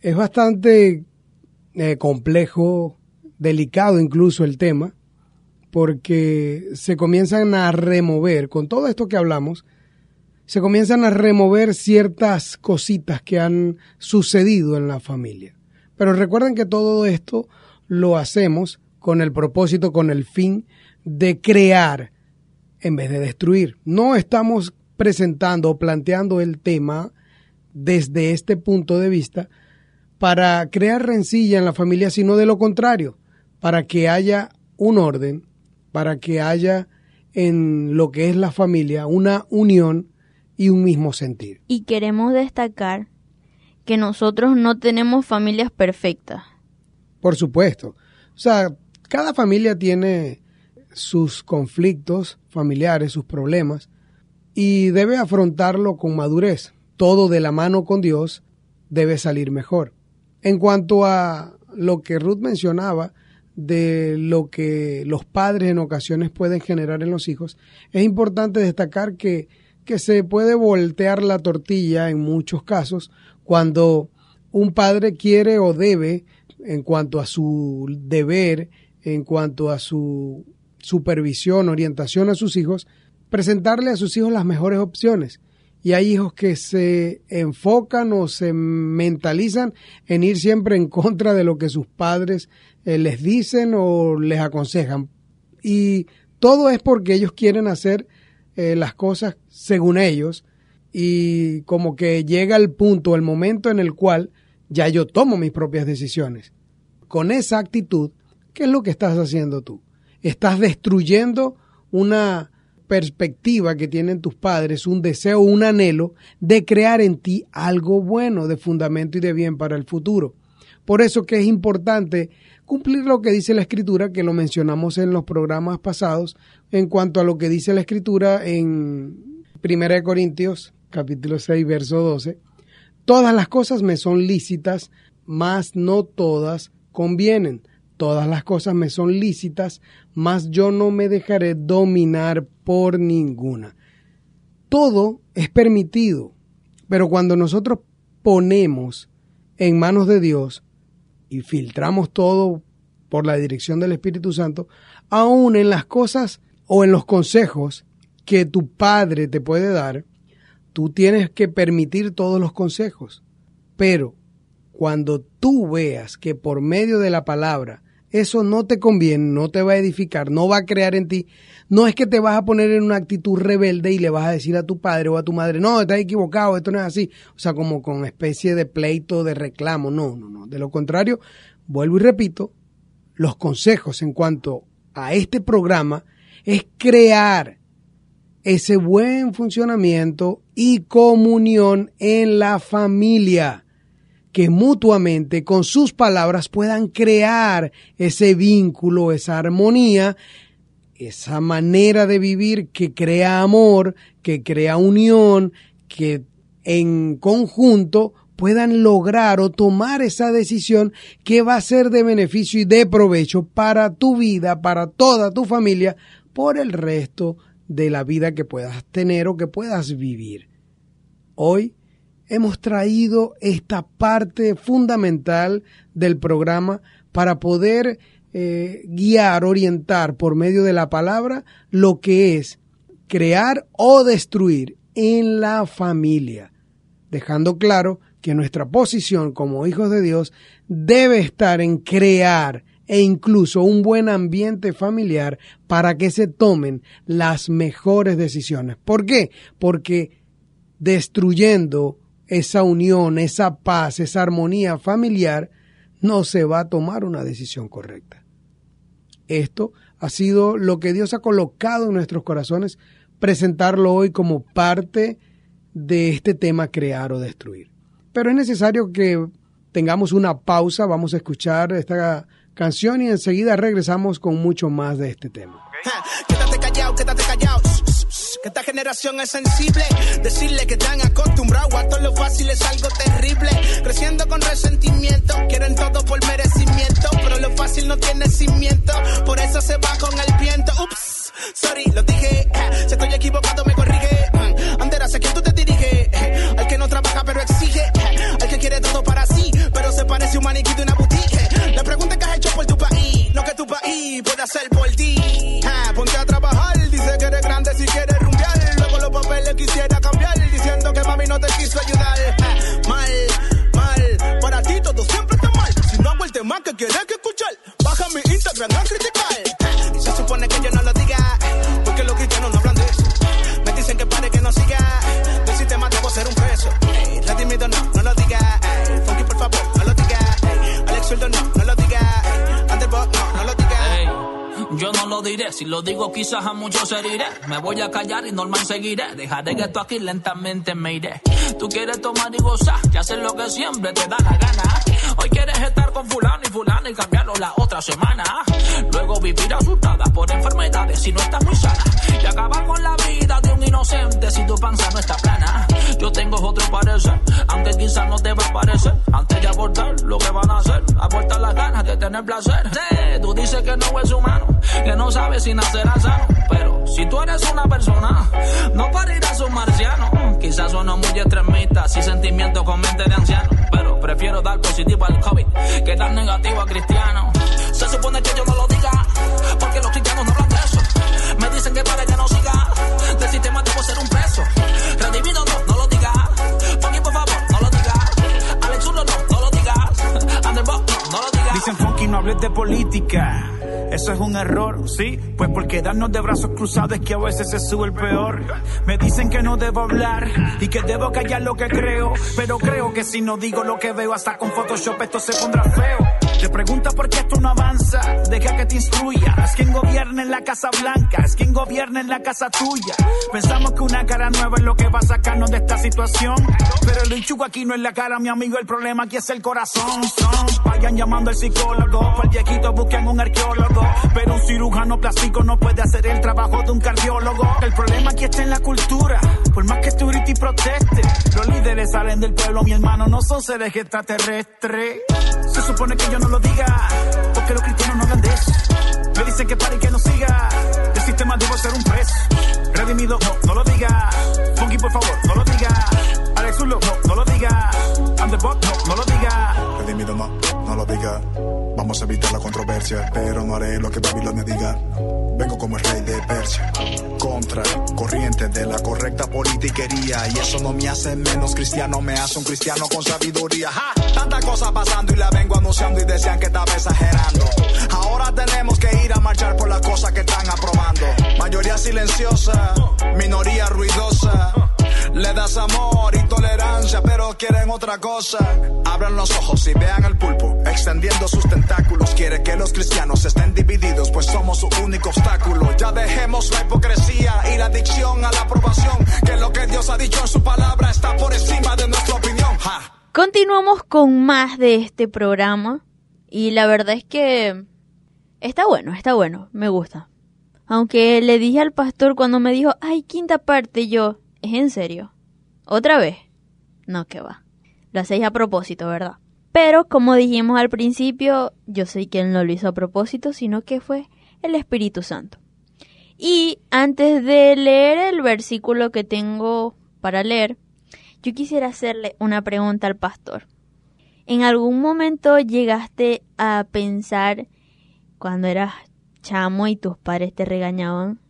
es bastante eh, complejo, delicado incluso el tema, porque se comienzan a remover, con todo esto que hablamos, se comienzan a remover ciertas cositas que han sucedido en la familia. Pero recuerden que todo esto lo hacemos con el propósito, con el fin de crear en vez de destruir. No estamos presentando o planteando el tema desde este punto de vista para crear rencilla en la familia, sino de lo contrario, para que haya un orden, para que haya en lo que es la familia una unión y un mismo sentir. Y queremos destacar que nosotros no tenemos familias perfectas. Por supuesto. O sea, cada familia tiene sus conflictos familiares, sus problemas, y debe afrontarlo con madurez. Todo de la mano con Dios debe salir mejor. En cuanto a lo que Ruth mencionaba, de lo que los padres en ocasiones pueden generar en los hijos, es importante destacar que, que se puede voltear la tortilla en muchos casos cuando un padre quiere o debe, en cuanto a su deber, en cuanto a su supervisión, orientación a sus hijos, presentarle a sus hijos las mejores opciones. Y hay hijos que se enfocan o se mentalizan en ir siempre en contra de lo que sus padres eh, les dicen o les aconsejan. Y todo es porque ellos quieren hacer eh, las cosas según ellos y como que llega el punto, el momento en el cual ya yo tomo mis propias decisiones. Con esa actitud, ¿qué es lo que estás haciendo tú? Estás destruyendo una perspectiva que tienen tus padres, un deseo, un anhelo de crear en ti algo bueno, de fundamento y de bien para el futuro. Por eso que es importante cumplir lo que dice la escritura, que lo mencionamos en los programas pasados, en cuanto a lo que dice la escritura en 1 Corintios capítulo 6, verso 12. Todas las cosas me son lícitas, mas no todas convienen. Todas las cosas me son lícitas, mas yo no me dejaré dominar por ninguna. Todo es permitido, pero cuando nosotros ponemos en manos de Dios y filtramos todo por la dirección del Espíritu Santo, aún en las cosas o en los consejos que tu padre te puede dar, tú tienes que permitir todos los consejos. Pero cuando tú veas que por medio de la palabra eso no te conviene, no te va a edificar, no va a crear en ti. No es que te vas a poner en una actitud rebelde y le vas a decir a tu padre o a tu madre, no, estás equivocado, esto no es así. O sea, como con especie de pleito, de reclamo. No, no, no. De lo contrario, vuelvo y repito, los consejos en cuanto a este programa es crear ese buen funcionamiento y comunión en la familia que mutuamente con sus palabras puedan crear ese vínculo, esa armonía, esa manera de vivir que crea amor, que crea unión, que en conjunto puedan lograr o tomar esa decisión que va a ser de beneficio y de provecho para tu vida, para toda tu familia, por el resto de la vida que puedas tener o que puedas vivir. Hoy hemos traído esta parte fundamental del programa para poder eh, guiar, orientar por medio de la palabra lo que es crear o destruir en la familia, dejando claro que nuestra posición como hijos de Dios debe estar en crear e incluso un buen ambiente familiar para que se tomen las mejores decisiones. ¿Por qué? Porque destruyendo esa unión, esa paz, esa armonía familiar, no se va a tomar una decisión correcta. Esto ha sido lo que Dios ha colocado en nuestros corazones, presentarlo hoy como parte de este tema crear o destruir. Pero es necesario que tengamos una pausa, vamos a escuchar esta canción y enseguida regresamos con mucho más de este tema. que esta generación es sensible. Decirle que están acostumbrados a todo lo fácil es algo terrible. Creciendo con resentimiento, quieren todo por merecimiento. Pero lo fácil no tiene cimiento, por eso se va con el viento. Ups, sorry, lo dije. Si estoy equivocado, me corrige. Andera, sé que tú te diriges. Al que no trabaja, pero exige. Al que quiere todo para sí, pero se parece un maniquí de una boutique. La pregunta que has hecho por tu país, lo que tu país puede hacer por ti. Ponte a trabajar, dice que eres grande si quieres que quieres que escuchar, baja mi Instagram a criticar. Se supone que yo no lo diga, porque los cristianos no hablan de eso. Me dicen que pare que no siga, del sistema debo ser un preso. Redimido no, no lo diga. Funky por favor, no lo diga. Alex Zurdo no, no lo diga. Underbot no, no lo diga. Yo no lo diré, si lo digo quizás a muchos heriré. Me voy a callar y normal seguiré. Dejaré que esto aquí lentamente me iré. Tú quieres tomar y gozar y hacer lo que siempre te da la gana. Hoy quieres estar con fulano y fulano y cambiarlo la otra semana. Luego vivir asustada por enfermedades si no estás muy sana. Y acabar con la vida de un inocente si tu panza no está plana. Yo tengo otro parecer, aunque quizás no te va a parecer. Antes de abortar lo que van a hacer, abortar las ganas de tener placer. Sí, tú dices que no es humano que no sabe si nacerá sano. Pero si tú eres una persona, no parirás un marciano. Quizás sueno muy extremista, si sentimiento con mente de anciano. Pero prefiero dar positivo al COVID que dar negativo a cristiano. Se supone que yo no lo diga, porque los cristianos no hablan de eso. Me dicen que para que no siga, del sistema debo ser un preso. Redimido no, no lo diga. Funky, por favor, no lo diga. Alex Zurdo, no, no lo digas. Underbox, no, no lo diga. Dicen funky, no hables de política. Eso es un error, sí, pues porque darnos de brazos cruzados es que a veces se sube el peor. Me dicen que no debo hablar y que debo callar lo que creo, pero creo que si no digo lo que veo hasta con Photoshop esto se pondrá feo. Te pregunta por qué esto no avanza, deja que te instruya. Es quien gobierna en la Casa Blanca, es quien gobierna en la casa tuya. Pensamos que una cara nueva es lo que va a sacarnos de esta situación. Pero el enchugo aquí no es la cara, mi amigo, el problema aquí es el corazón. Vayan llamando al psicólogo, para el viejito busquen un arqueólogo. Pero un cirujano plástico no puede hacer el trabajo de un cardiólogo. El problema aquí está en la cultura, por más que tú grites y protestes. Los líderes salen del pueblo, mi hermano, no son seres extraterrestres. Se supone que yo no lo diga, porque los cristianos no hablan de eso. Me dicen que pare y que no siga, el sistema debo ser un preso. Redimido, no, no lo diga. Funky, por favor, Vamos a evitar la controversia, pero no haré lo que Babilonia diga. Vengo como el rey de Persia, contra corriente de la correcta politiquería. Y eso no me hace menos cristiano, me hace un cristiano con sabiduría. ¡Ja! Tanta cosa pasando y la vengo anunciando y decían que estaba exagerando. Ahora tenemos que ir a marchar por las cosas que están aprobando. Mayoría silenciosa, minoría ruidosa. Le das amor y tolerancia, pero quieren otra cosa. Abran los ojos y vean el pulpo, extendiendo sus tentáculos. Quiere que los cristianos estén divididos, pues somos su único obstáculo. Ya dejemos la hipocresía y la adicción a la aprobación. Que lo que Dios ha dicho en su palabra está por encima de nuestra opinión. Ja. Continuamos con más de este programa y la verdad es que está bueno, está bueno, me gusta. Aunque le dije al pastor cuando me dijo, ay, quinta parte, yo, ¿es en serio? ¿Otra vez? No, que va. Lo hacéis a propósito, ¿verdad? Pero como dijimos al principio, yo sé que él no lo hizo a propósito, sino que fue el Espíritu Santo. Y antes de leer el versículo que tengo para leer, yo quisiera hacerle una pregunta al pastor. ¿En algún momento llegaste a pensar cuando eras chamo y tus padres te regañaban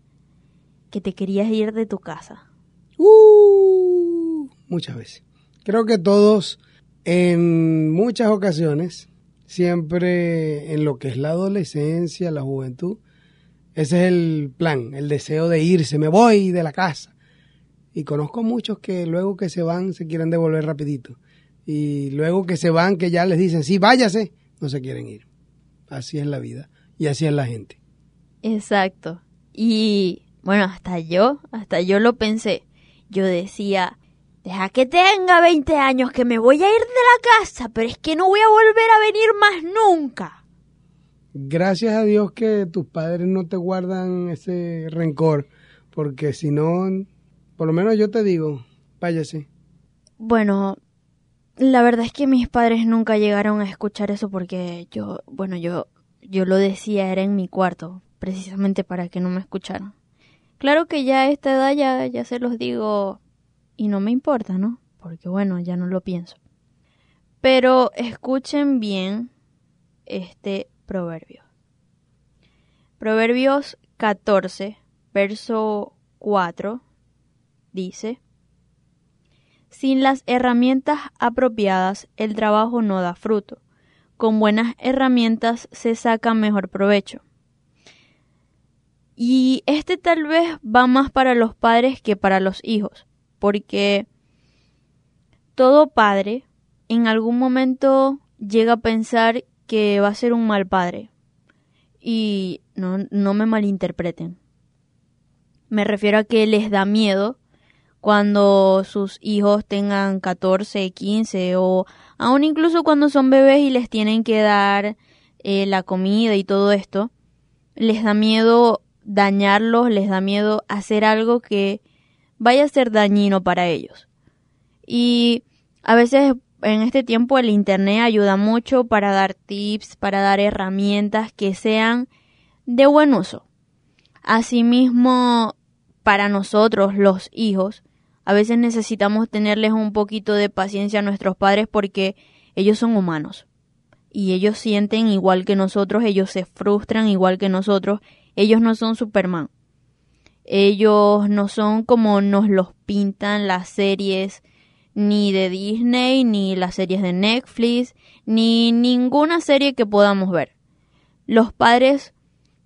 que te querías ir de tu casa? Uh, muchas veces. Creo que todos, en muchas ocasiones, siempre en lo que es la adolescencia, la juventud, ese es el plan, el deseo de irse, me voy de la casa. Y conozco muchos que luego que se van se quieren devolver rapidito. Y luego que se van, que ya les dicen, sí, váyase, no se quieren ir. Así es la vida y así es la gente. Exacto. Y bueno, hasta yo, hasta yo lo pensé. Yo decía, deja que tenga 20 años que me voy a ir de la casa, pero es que no voy a volver a venir más nunca. Gracias a Dios que tus padres no te guardan ese rencor, porque si no, por lo menos yo te digo, váyase. Bueno, la verdad es que mis padres nunca llegaron a escuchar eso porque yo, bueno, yo, yo lo decía era en mi cuarto, precisamente para que no me escucharan. Claro que ya a esta edad ya, ya se los digo y no me importa, ¿no? Porque bueno, ya no lo pienso. Pero escuchen bien este proverbio. Proverbios 14, verso 4 dice, Sin las herramientas apropiadas el trabajo no da fruto. Con buenas herramientas se saca mejor provecho. Y este tal vez va más para los padres que para los hijos, porque todo padre en algún momento llega a pensar que va a ser un mal padre. Y no, no me malinterpreten. Me refiero a que les da miedo cuando sus hijos tengan 14, 15 o aún incluso cuando son bebés y les tienen que dar eh, la comida y todo esto, les da miedo dañarlos, les da miedo hacer algo que vaya a ser dañino para ellos. Y a veces en este tiempo el Internet ayuda mucho para dar tips, para dar herramientas que sean de buen uso. Asimismo, para nosotros los hijos, a veces necesitamos tenerles un poquito de paciencia a nuestros padres porque ellos son humanos. Y ellos sienten igual que nosotros, ellos se frustran igual que nosotros, ellos no son Superman. Ellos no son como nos los pintan las series ni de Disney, ni las series de Netflix, ni ninguna serie que podamos ver. Los padres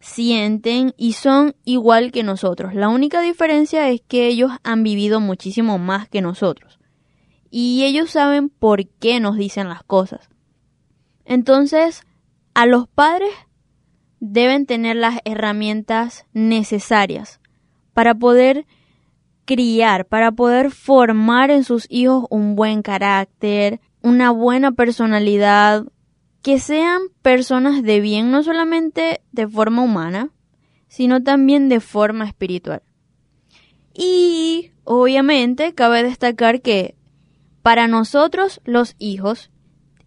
sienten y son igual que nosotros. La única diferencia es que ellos han vivido muchísimo más que nosotros. Y ellos saben por qué nos dicen las cosas. Entonces, a los padres deben tener las herramientas necesarias para poder criar, para poder formar en sus hijos un buen carácter, una buena personalidad, que sean personas de bien no solamente de forma humana, sino también de forma espiritual. Y obviamente cabe destacar que para nosotros los hijos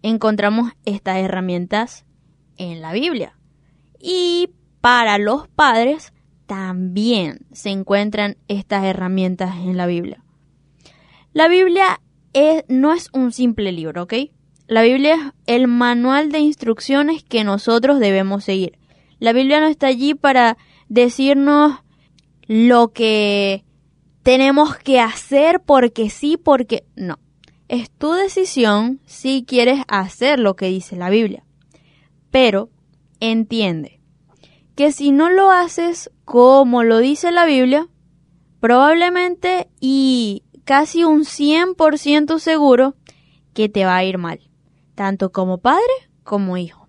encontramos estas herramientas en la Biblia. Y para los padres también se encuentran estas herramientas en la Biblia. La Biblia no es un simple libro, ¿ok? La Biblia es el manual de instrucciones que nosotros debemos seguir. La Biblia no está allí para decirnos lo que tenemos que hacer porque sí, porque no. Es tu decisión si quieres hacer lo que dice la Biblia. Pero entiende que si no lo haces como lo dice la Biblia, probablemente y casi un 100% seguro que te va a ir mal, tanto como padre como hijo.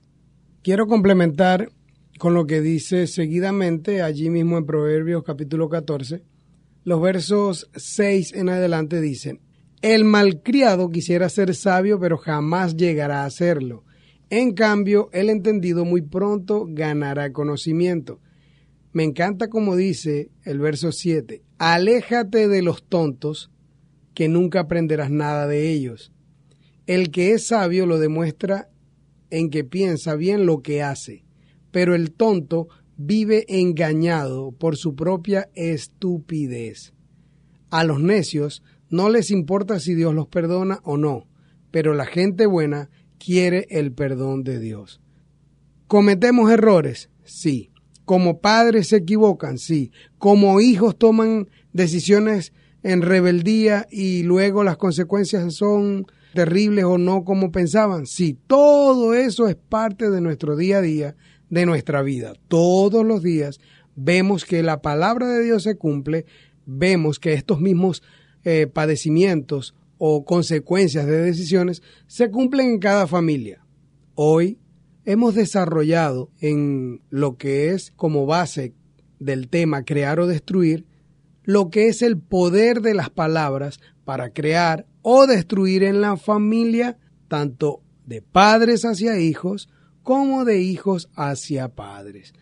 Quiero complementar con lo que dice seguidamente allí mismo en Proverbios capítulo 14. Los versos 6 en adelante dicen, El malcriado quisiera ser sabio, pero jamás llegará a serlo. En cambio, el entendido muy pronto ganará conocimiento. Me encanta como dice el verso 7, Aléjate de los tontos, que nunca aprenderás nada de ellos. El que es sabio lo demuestra en que piensa bien lo que hace, pero el tonto vive engañado por su propia estupidez. A los necios no les importa si Dios los perdona o no, pero la gente buena quiere el perdón de Dios. ¿Cometemos errores? Sí. Como padres se equivocan, sí. Como hijos toman decisiones en rebeldía y luego las consecuencias son terribles o no como pensaban. Sí, todo eso es parte de nuestro día a día, de nuestra vida. Todos los días vemos que la palabra de Dios se cumple, vemos que estos mismos eh, padecimientos o consecuencias de decisiones se cumplen en cada familia. Hoy hemos desarrollado en lo que es como base del tema crear o destruir, lo que es el poder de las palabras para crear o destruir en la familia, tanto de padres hacia hijos como de hijos hacia padres.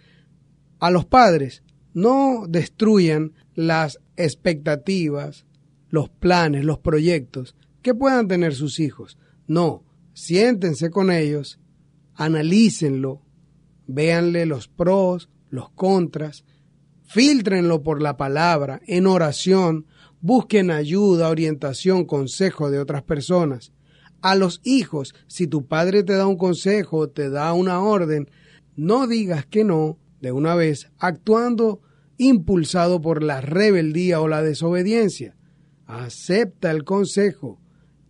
A los padres no destruyan las expectativas, los planes, los proyectos que puedan tener sus hijos. No, siéntense con ellos, analícenlo, véanle los pros, los contras, filtrenlo por la palabra, en oración, busquen ayuda, orientación, consejo de otras personas. A los hijos, si tu padre te da un consejo, te da una orden, no digas que no de una vez, actuando impulsado por la rebeldía o la desobediencia. Acepta el consejo.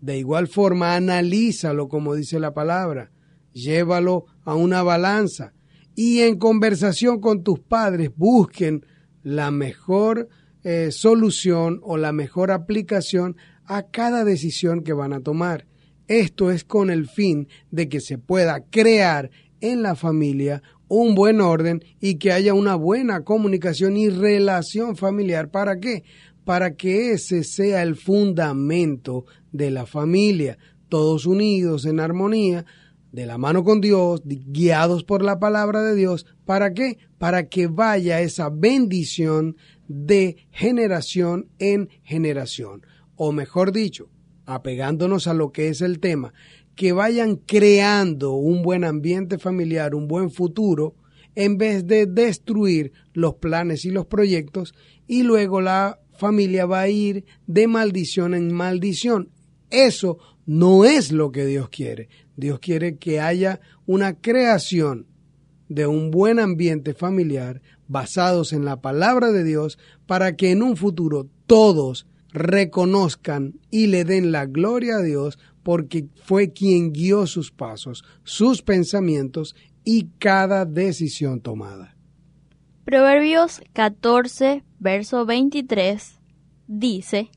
De igual forma, analízalo como dice la palabra. Llévalo a una balanza. Y en conversación con tus padres busquen la mejor eh, solución o la mejor aplicación a cada decisión que van a tomar. Esto es con el fin de que se pueda crear en la familia un buen orden y que haya una buena comunicación y relación familiar. ¿Para qué? Para que ese sea el fundamento de la familia, todos unidos en armonía, de la mano con Dios, guiados por la palabra de Dios. ¿Para qué? Para que vaya esa bendición de generación en generación. O mejor dicho, apegándonos a lo que es el tema, que vayan creando un buen ambiente familiar, un buen futuro, en vez de destruir los planes y los proyectos y luego la familia va a ir de maldición en maldición. Eso no es lo que Dios quiere. Dios quiere que haya una creación de un buen ambiente familiar basados en la palabra de Dios para que en un futuro todos reconozcan y le den la gloria a Dios porque fue quien guió sus pasos, sus pensamientos y cada decisión tomada. Proverbios 14, verso 23 dice,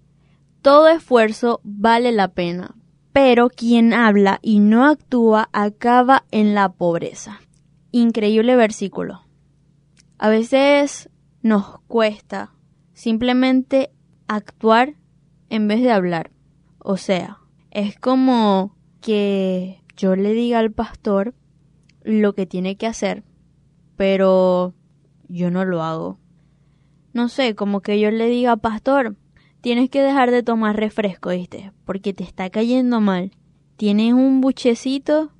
Todo esfuerzo vale la pena, pero quien habla y no actúa acaba en la pobreza. increíble versículo. A veces nos cuesta simplemente actuar en vez de hablar. O sea, es como que yo le diga al pastor lo que tiene que hacer, pero yo no lo hago. No sé, como que yo le diga, pastor, tienes que dejar de tomar refresco, ¿viste? Porque te está cayendo mal. Tienes un buchecito.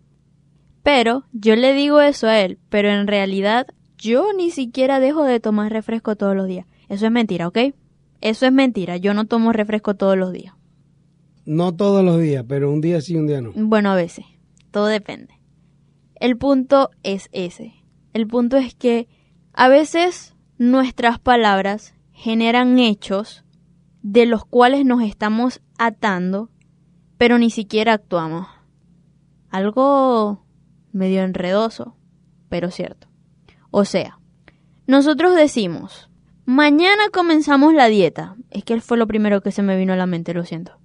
Pero yo le digo eso a él, pero en realidad yo ni siquiera dejo de tomar refresco todos los días. Eso es mentira, ¿ok? Eso es mentira. Yo no tomo refresco todos los días. No todos los días, pero un día sí, un día no. Bueno, a veces. Todo depende. El punto es ese. El punto es que a veces nuestras palabras generan hechos de los cuales nos estamos atando, pero ni siquiera actuamos. Algo medio enredoso, pero cierto. O sea, nosotros decimos, mañana comenzamos la dieta. Es que fue lo primero que se me vino a la mente, lo siento.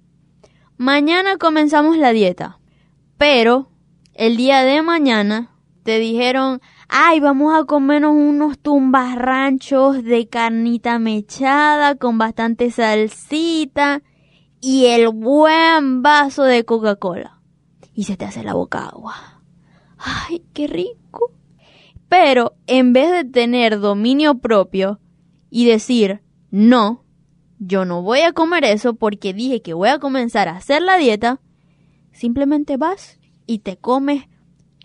Mañana comenzamos la dieta, pero el día de mañana te dijeron, ay, vamos a comernos unos tumbarranchos de carnita mechada con bastante salsita y el buen vaso de Coca-Cola. Y se te hace la boca agua. Ay, qué rico. Pero en vez de tener dominio propio y decir, no, yo no voy a comer eso porque dije que voy a comenzar a hacer la dieta, simplemente vas y te comes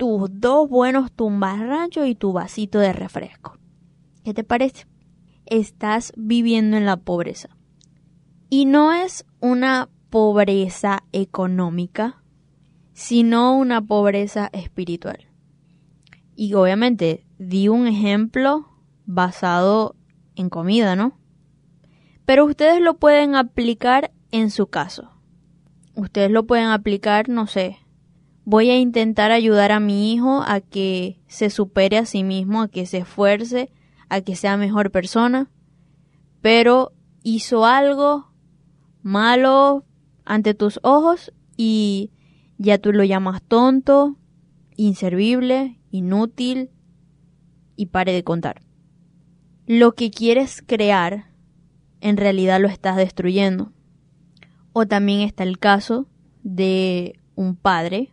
tus dos buenos tumbarranchos y tu vasito de refresco. ¿Qué te parece? Estás viviendo en la pobreza. Y no es una pobreza económica, sino una pobreza espiritual. Y obviamente di un ejemplo basado en comida, ¿no? Pero ustedes lo pueden aplicar en su caso. Ustedes lo pueden aplicar, no sé, voy a intentar ayudar a mi hijo a que se supere a sí mismo, a que se esfuerce, a que sea mejor persona, pero hizo algo malo ante tus ojos y ya tú lo llamas tonto, inservible, inútil y pare de contar. Lo que quieres crear, en realidad lo estás destruyendo. O también está el caso de un padre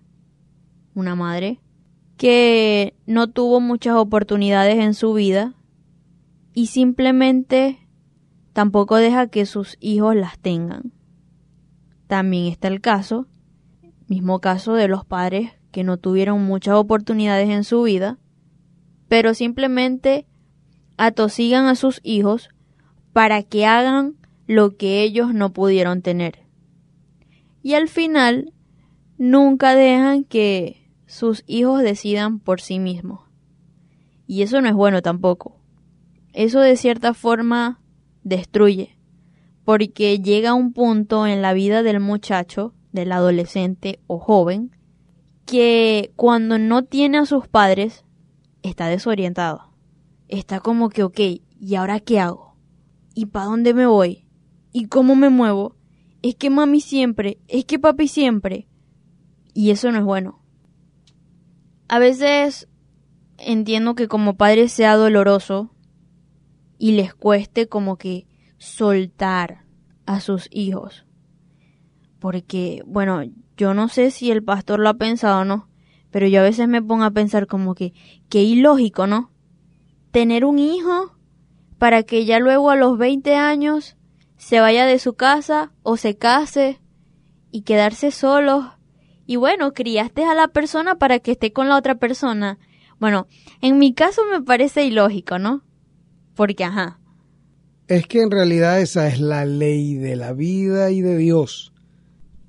una madre, que no tuvo muchas oportunidades en su vida y simplemente tampoco deja que sus hijos las tengan. También está el caso, mismo caso de los padres que no tuvieron muchas oportunidades en su vida, pero simplemente atosigan a sus hijos para que hagan lo que ellos no pudieron tener. Y al final nunca dejan que sus hijos decidan por sí mismos. Y eso no es bueno tampoco. Eso de cierta forma destruye, porque llega un punto en la vida del muchacho, del adolescente o joven, que cuando no tiene a sus padres, está desorientado. Está como que, ok, ¿y ahora qué hago? ¿Y para dónde me voy? ¿Y cómo me muevo? Es que mami siempre, es que papi siempre. Y eso no es bueno. A veces entiendo que como padre sea doloroso y les cueste como que soltar a sus hijos. Porque, bueno, yo no sé si el pastor lo ha pensado o no, pero yo a veces me pongo a pensar como que, qué ilógico, ¿no? Tener un hijo para que ya luego a los 20 años se vaya de su casa o se case y quedarse solos y bueno, criaste a la persona para que esté con la otra persona. Bueno, en mi caso me parece ilógico, ¿no? Porque, ajá. Es que en realidad esa es la ley de la vida y de Dios.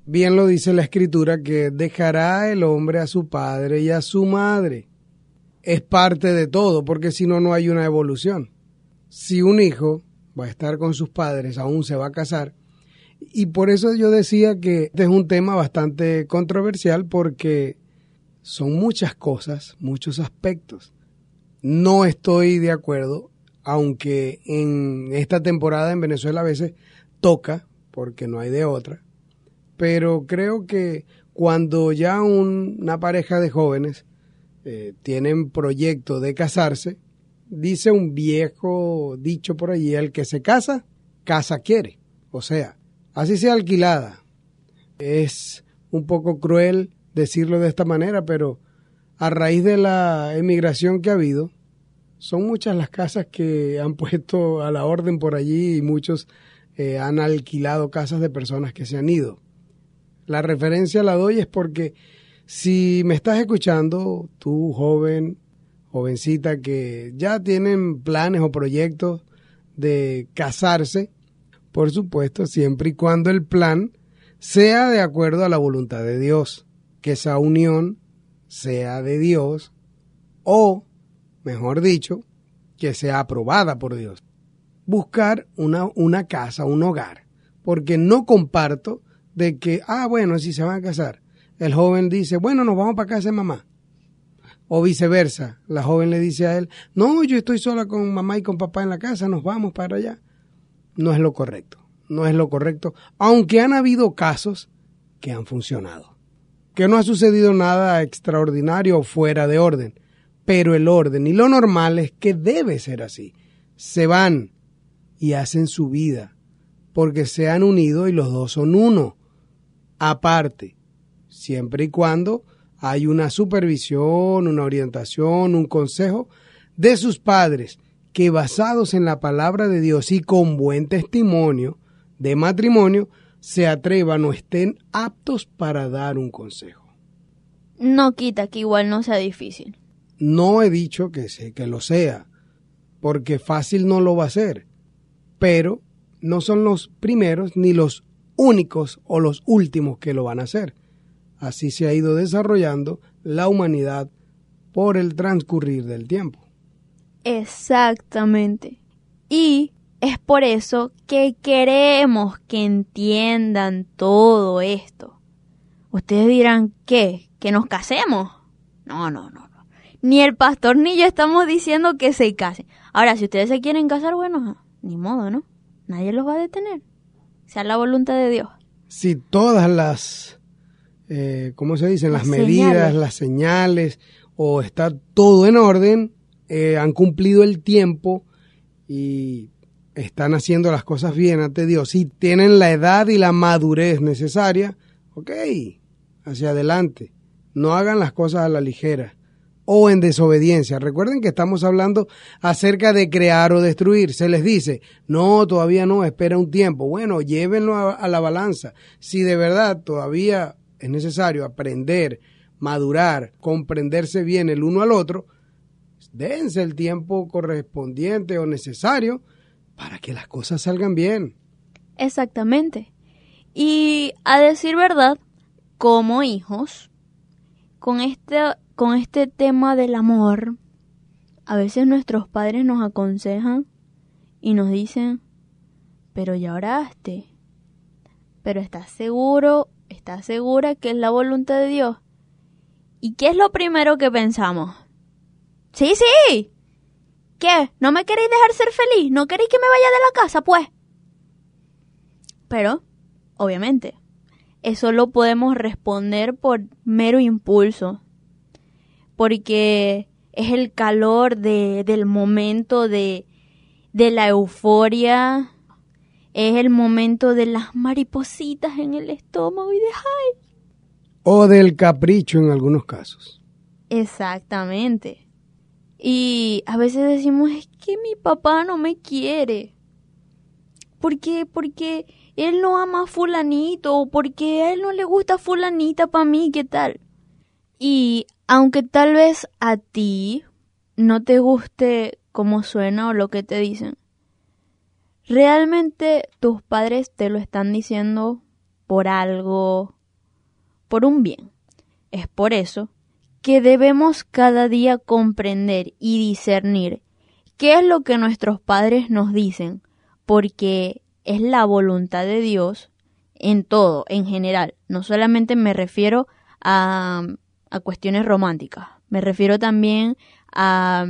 Bien lo dice la escritura que dejará el hombre a su padre y a su madre. Es parte de todo, porque si no, no hay una evolución. Si un hijo va a estar con sus padres, aún se va a casar, y por eso yo decía que este es un tema bastante controversial porque son muchas cosas, muchos aspectos. No estoy de acuerdo, aunque en esta temporada en Venezuela a veces toca, porque no hay de otra, pero creo que cuando ya una pareja de jóvenes eh, tienen proyecto de casarse, dice un viejo dicho por allí, el que se casa, casa quiere. O sea, así sea alquilada. Es un poco cruel decirlo de esta manera, pero a raíz de la emigración que ha habido, son muchas las casas que han puesto a la orden por allí y muchos eh, han alquilado casas de personas que se han ido. La referencia la doy es porque si me estás escuchando, tú joven, jovencita que ya tienen planes o proyectos de casarse, por supuesto, siempre y cuando el plan sea de acuerdo a la voluntad de Dios, que esa unión sea de Dios o, mejor dicho, que sea aprobada por Dios. Buscar una, una casa, un hogar, porque no comparto de que, ah, bueno, si se van a casar, el joven dice, bueno, nos vamos para casa de mamá. O viceversa, la joven le dice a él, no, yo estoy sola con mamá y con papá en la casa, nos vamos para allá. No es lo correcto, no es lo correcto, aunque han habido casos que han funcionado, que no ha sucedido nada extraordinario o fuera de orden, pero el orden y lo normal es que debe ser así. Se van y hacen su vida, porque se han unido y los dos son uno, aparte, siempre y cuando hay una supervisión, una orientación, un consejo de sus padres que basados en la palabra de Dios y con buen testimonio de matrimonio se atrevan o estén aptos para dar un consejo. No quita que igual no sea difícil. No he dicho que, sé, que lo sea, porque fácil no lo va a ser, pero no son los primeros ni los únicos o los últimos que lo van a hacer. Así se ha ido desarrollando la humanidad por el transcurrir del tiempo. Exactamente. Y es por eso que queremos que entiendan todo esto. Ustedes dirán, ¿qué? ¿Que nos casemos? No, no, no, no. Ni el pastor ni yo estamos diciendo que se casen. Ahora, si ustedes se quieren casar, bueno, ni modo, ¿no? Nadie los va a detener. Sea la voluntad de Dios. Si todas las eh, ¿cómo se dicen? Las, Las medidas, señales. las señales, o está todo en orden, eh, han cumplido el tiempo y están haciendo las cosas bien ante Dios. Si tienen la edad y la madurez necesaria, ok, hacia adelante. No hagan las cosas a la ligera o en desobediencia. Recuerden que estamos hablando acerca de crear o destruir. Se les dice, no, todavía no, espera un tiempo. Bueno, llévenlo a, a la balanza. Si de verdad todavía es necesario aprender, madurar, comprenderse bien el uno al otro, dense el tiempo correspondiente o necesario para que las cosas salgan bien. Exactamente. Y a decir verdad, como hijos, con este, con este tema del amor, a veces nuestros padres nos aconsejan y nos dicen, pero ya oraste, pero estás seguro, estás segura que es la voluntad de Dios. ¿Y qué es lo primero que pensamos? Sí, sí. ¿Qué? ¿No me queréis dejar ser feliz? ¿No queréis que me vaya de la casa, pues? Pero, obviamente, eso lo podemos responder por mero impulso. Porque es el calor de, del momento de, de la euforia. Es el momento de las maripositas en el estómago y de ¡ay! O del capricho en algunos casos. Exactamente. Y a veces decimos, es que mi papá no me quiere. ¿Por qué? Porque él no ama a fulanito o porque a él no le gusta fulanita para mí, ¿qué tal? Y aunque tal vez a ti no te guste cómo suena o lo que te dicen, realmente tus padres te lo están diciendo por algo, por un bien. Es por eso que debemos cada día comprender y discernir qué es lo que nuestros padres nos dicen, porque es la voluntad de Dios en todo, en general. No solamente me refiero a, a cuestiones románticas, me refiero también a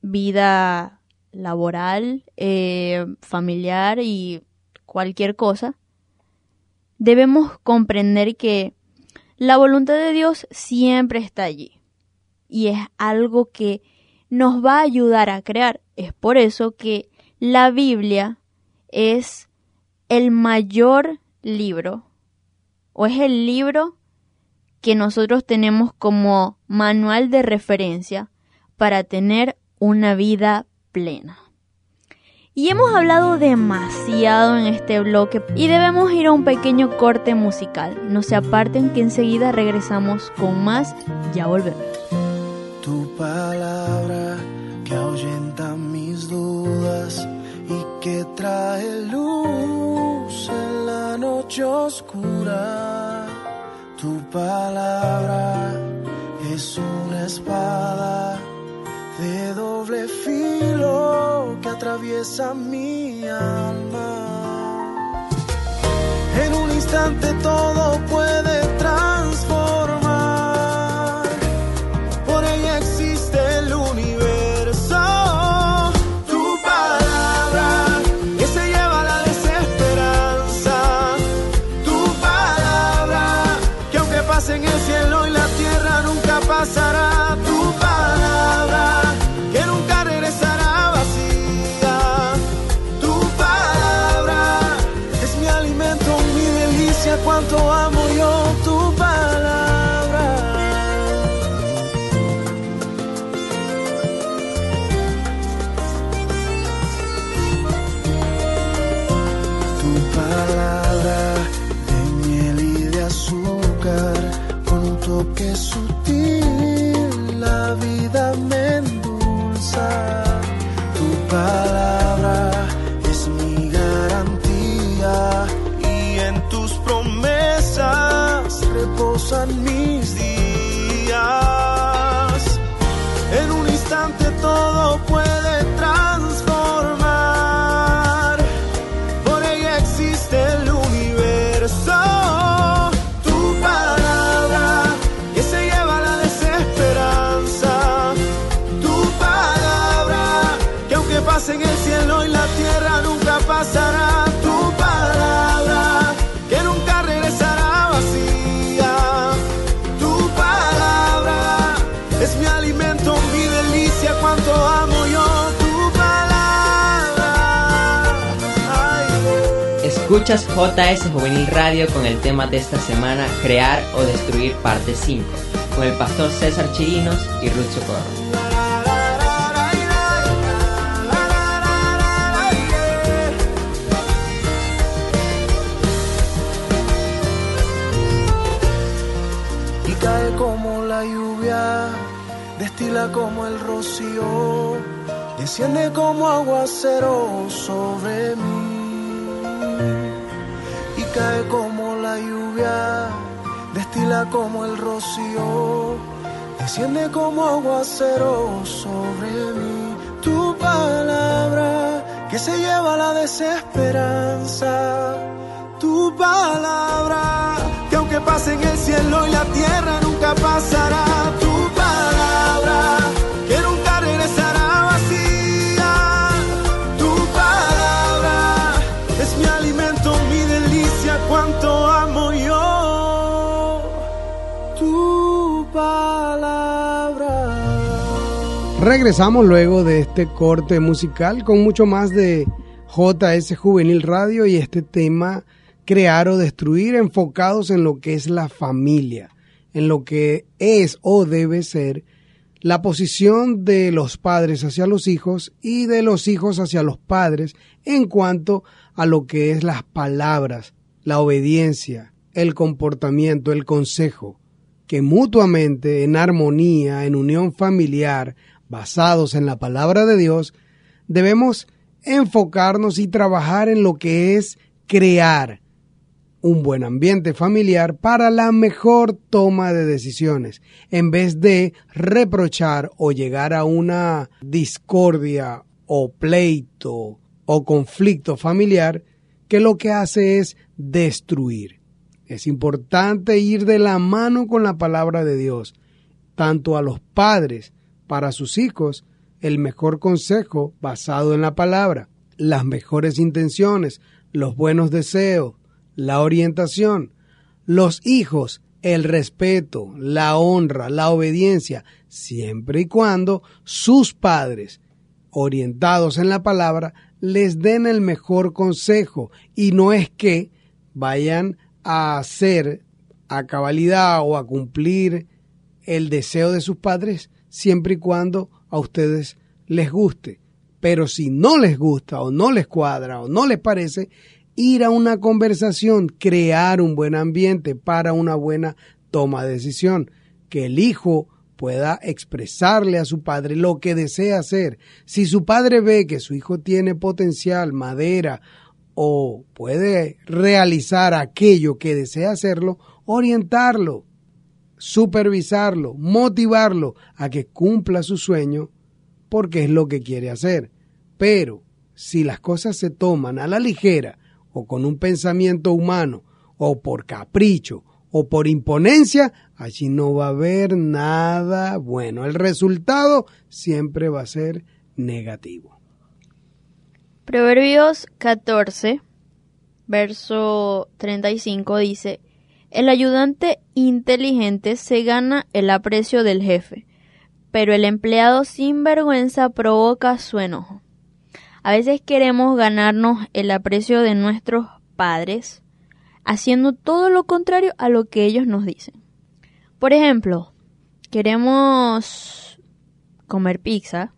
vida laboral, eh, familiar y cualquier cosa. Debemos comprender que la voluntad de Dios siempre está allí. y es algo que nos va a ayudar a crear. Es por eso que la Biblia es el mayor libro o es el libro que nosotros tenemos como manual de referencia para tener una vida plena. Y hemos hablado demasiado en este bloque y debemos ir a un pequeño corte musical. No se aparten que enseguida regresamos con más. Ya volvemos. Tu palabra que ahuyenta mis dudas y que trae luz en la noche oscura. Tu palabra es una espada de doble filo atraviesa mi alma. En un instante todo puede Escuchas JS Juvenil Radio con el tema de esta semana Crear o Destruir parte 5 con el pastor César Chirinos y Ruth Socorro. cae como la lluvia, destila como el rocío, desciende como aguacero sobre mí. Cae como la lluvia, destila como el rocío, desciende como aguacero sobre mí. Tu palabra que se lleva la desesperanza. Tu palabra que aunque pase en el cielo y la tierra nunca pasará. Tu palabra Regresamos luego de este corte musical con mucho más de JS Juvenil Radio y este tema crear o destruir enfocados en lo que es la familia, en lo que es o debe ser la posición de los padres hacia los hijos y de los hijos hacia los padres en cuanto a lo que es las palabras, la obediencia, el comportamiento, el consejo, que mutuamente en armonía, en unión familiar, basados en la palabra de Dios, debemos enfocarnos y trabajar en lo que es crear un buen ambiente familiar para la mejor toma de decisiones, en vez de reprochar o llegar a una discordia o pleito o conflicto familiar que lo que hace es destruir. Es importante ir de la mano con la palabra de Dios, tanto a los padres para sus hijos, el mejor consejo basado en la palabra, las mejores intenciones, los buenos deseos, la orientación. Los hijos el respeto, la honra, la obediencia, siempre y cuando sus padres, orientados en la palabra, les den el mejor consejo y no es que vayan a hacer a cabalidad o a cumplir el deseo de sus padres siempre y cuando a ustedes les guste. Pero si no les gusta o no les cuadra o no les parece, ir a una conversación, crear un buen ambiente para una buena toma de decisión, que el hijo pueda expresarle a su padre lo que desea hacer. Si su padre ve que su hijo tiene potencial, madera o puede realizar aquello que desea hacerlo, orientarlo, supervisarlo, motivarlo a que cumpla su sueño porque es lo que quiere hacer. Pero si las cosas se toman a la ligera o con un pensamiento humano o por capricho o por imponencia, allí no va a haber nada bueno. El resultado siempre va a ser negativo. Proverbios 14, verso 35 dice, El ayudante inteligente se gana el aprecio del jefe, pero el empleado sin vergüenza provoca su enojo. A veces queremos ganarnos el aprecio de nuestros padres haciendo todo lo contrario a lo que ellos nos dicen. Por ejemplo, queremos comer pizza.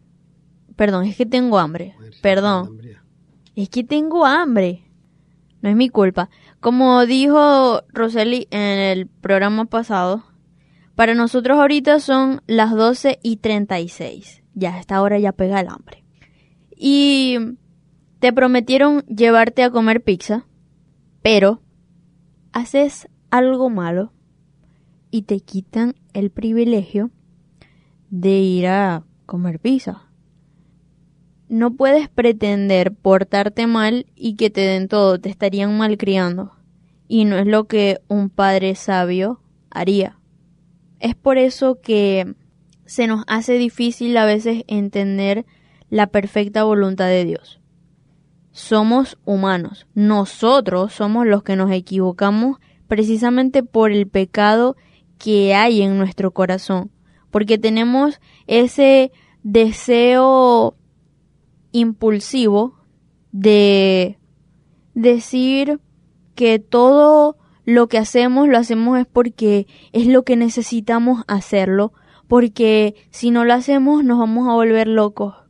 Perdón, es que tengo hambre. Perdón. Es que tengo hambre. No es mi culpa. Como dijo Roseli en el programa pasado, para nosotros ahorita son las 12 y 36. Ya a esta hora ya pega el hambre. Y te prometieron llevarte a comer pizza, pero haces algo malo y te quitan el privilegio de ir a comer pizza. No puedes pretender portarte mal y que te den todo, te estarían malcriando. Y no es lo que un padre sabio haría. Es por eso que se nos hace difícil a veces entender la perfecta voluntad de Dios. Somos humanos, nosotros somos los que nos equivocamos precisamente por el pecado que hay en nuestro corazón, porque tenemos ese deseo impulsivo de decir que todo lo que hacemos lo hacemos es porque es lo que necesitamos hacerlo, porque si no lo hacemos nos vamos a volver locos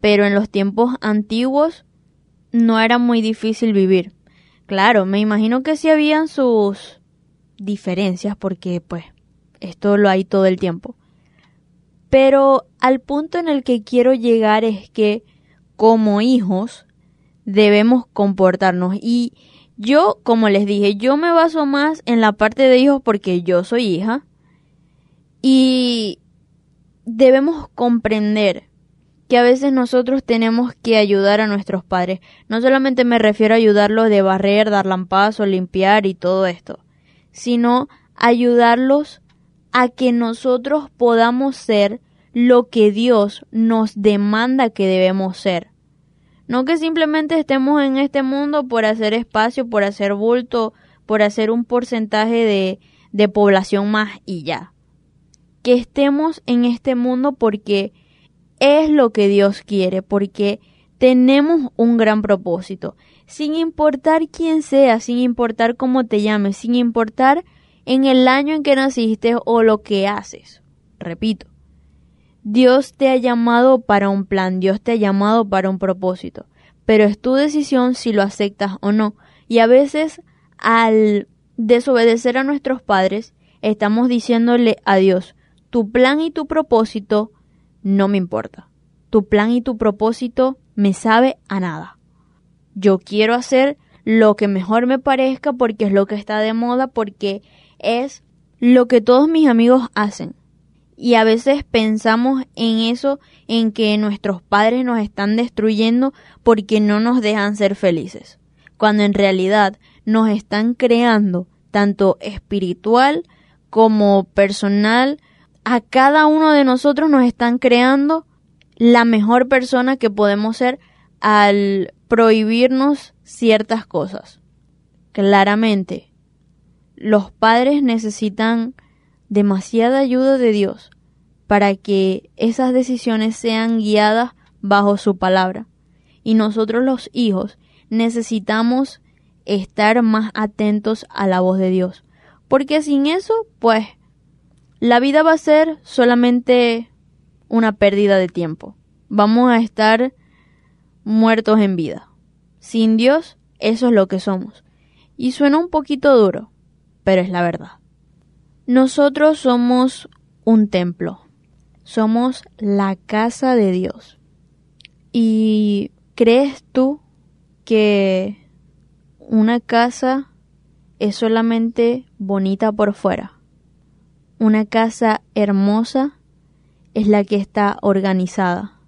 pero en los tiempos antiguos no era muy difícil vivir. Claro, me imagino que sí habían sus diferencias porque pues esto lo hay todo el tiempo. Pero al punto en el que quiero llegar es que como hijos debemos comportarnos y yo, como les dije, yo me baso más en la parte de hijos porque yo soy hija y debemos comprender que a veces nosotros tenemos que ayudar a nuestros padres. No solamente me refiero a ayudarlos de barrer, dar lampazo, limpiar y todo esto, sino ayudarlos a que nosotros podamos ser lo que Dios nos demanda que debemos ser. No que simplemente estemos en este mundo por hacer espacio, por hacer bulto, por hacer un porcentaje de, de población más y ya. Que estemos en este mundo porque es lo que Dios quiere, porque tenemos un gran propósito, sin importar quién sea, sin importar cómo te llames, sin importar en el año en que naciste o lo que haces. Repito, Dios te ha llamado para un plan, Dios te ha llamado para un propósito, pero es tu decisión si lo aceptas o no. Y a veces al desobedecer a nuestros padres, estamos diciéndole a Dios, tu plan y tu propósito no me importa. Tu plan y tu propósito me sabe a nada. Yo quiero hacer lo que mejor me parezca porque es lo que está de moda, porque es lo que todos mis amigos hacen. Y a veces pensamos en eso, en que nuestros padres nos están destruyendo porque no nos dejan ser felices, cuando en realidad nos están creando tanto espiritual como personal a cada uno de nosotros nos están creando la mejor persona que podemos ser al prohibirnos ciertas cosas. Claramente, los padres necesitan demasiada ayuda de Dios para que esas decisiones sean guiadas bajo su palabra. Y nosotros los hijos necesitamos estar más atentos a la voz de Dios. Porque sin eso, pues, la vida va a ser solamente una pérdida de tiempo. Vamos a estar muertos en vida. Sin Dios, eso es lo que somos. Y suena un poquito duro, pero es la verdad. Nosotros somos un templo. Somos la casa de Dios. ¿Y crees tú que una casa es solamente bonita por fuera? Una casa hermosa es la que está organizada.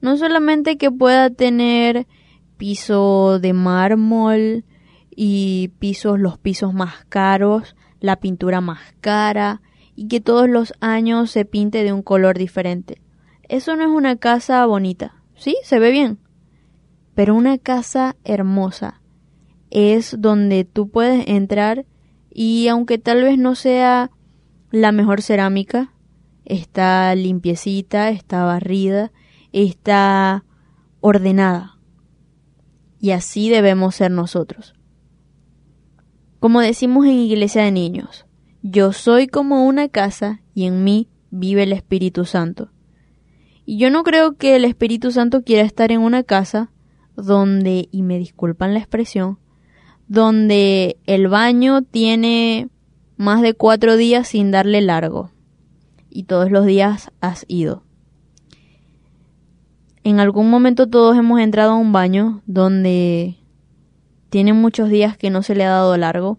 No solamente que pueda tener piso de mármol y pisos, los pisos más caros, la pintura más cara y que todos los años se pinte de un color diferente. Eso no es una casa bonita. Sí, se ve bien. Pero una casa hermosa es donde tú puedes entrar y aunque tal vez no sea la mejor cerámica, está limpiecita, está barrida, está ordenada. Y así debemos ser nosotros. Como decimos en Iglesia de Niños, yo soy como una casa y en mí vive el Espíritu Santo. Y yo no creo que el Espíritu Santo quiera estar en una casa donde, y me disculpan la expresión, donde el baño tiene más de cuatro días sin darle largo y todos los días has ido. En algún momento todos hemos entrado a un baño donde tiene muchos días que no se le ha dado largo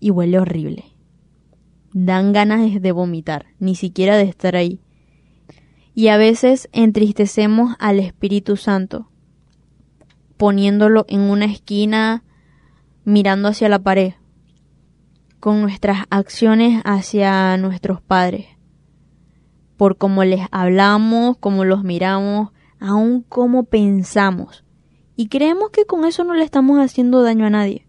y huele horrible. Dan ganas de vomitar, ni siquiera de estar ahí. Y a veces entristecemos al Espíritu Santo, poniéndolo en una esquina mirando hacia la pared, con nuestras acciones hacia nuestros padres, por cómo les hablamos, cómo los miramos, aún cómo pensamos. Y creemos que con eso no le estamos haciendo daño a nadie.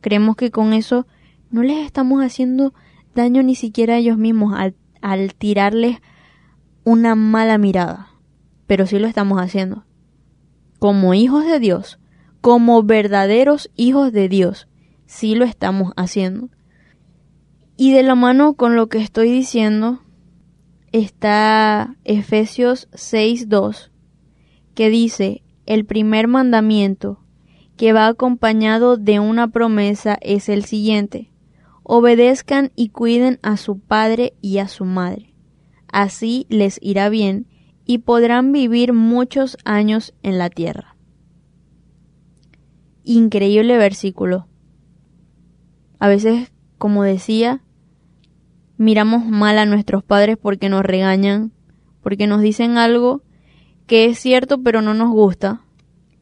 Creemos que con eso no les estamos haciendo daño ni siquiera a ellos mismos al, al tirarles una mala mirada. Pero sí lo estamos haciendo. Como hijos de Dios, como verdaderos hijos de Dios, sí lo estamos haciendo. Y de la mano con lo que estoy diciendo está Efesios 6.2, que dice, el primer mandamiento, que va acompañado de una promesa, es el siguiente, obedezcan y cuiden a su padre y a su madre. Así les irá bien y podrán vivir muchos años en la tierra. Increíble versículo. A veces, como decía, miramos mal a nuestros padres porque nos regañan, porque nos dicen algo que es cierto pero no nos gusta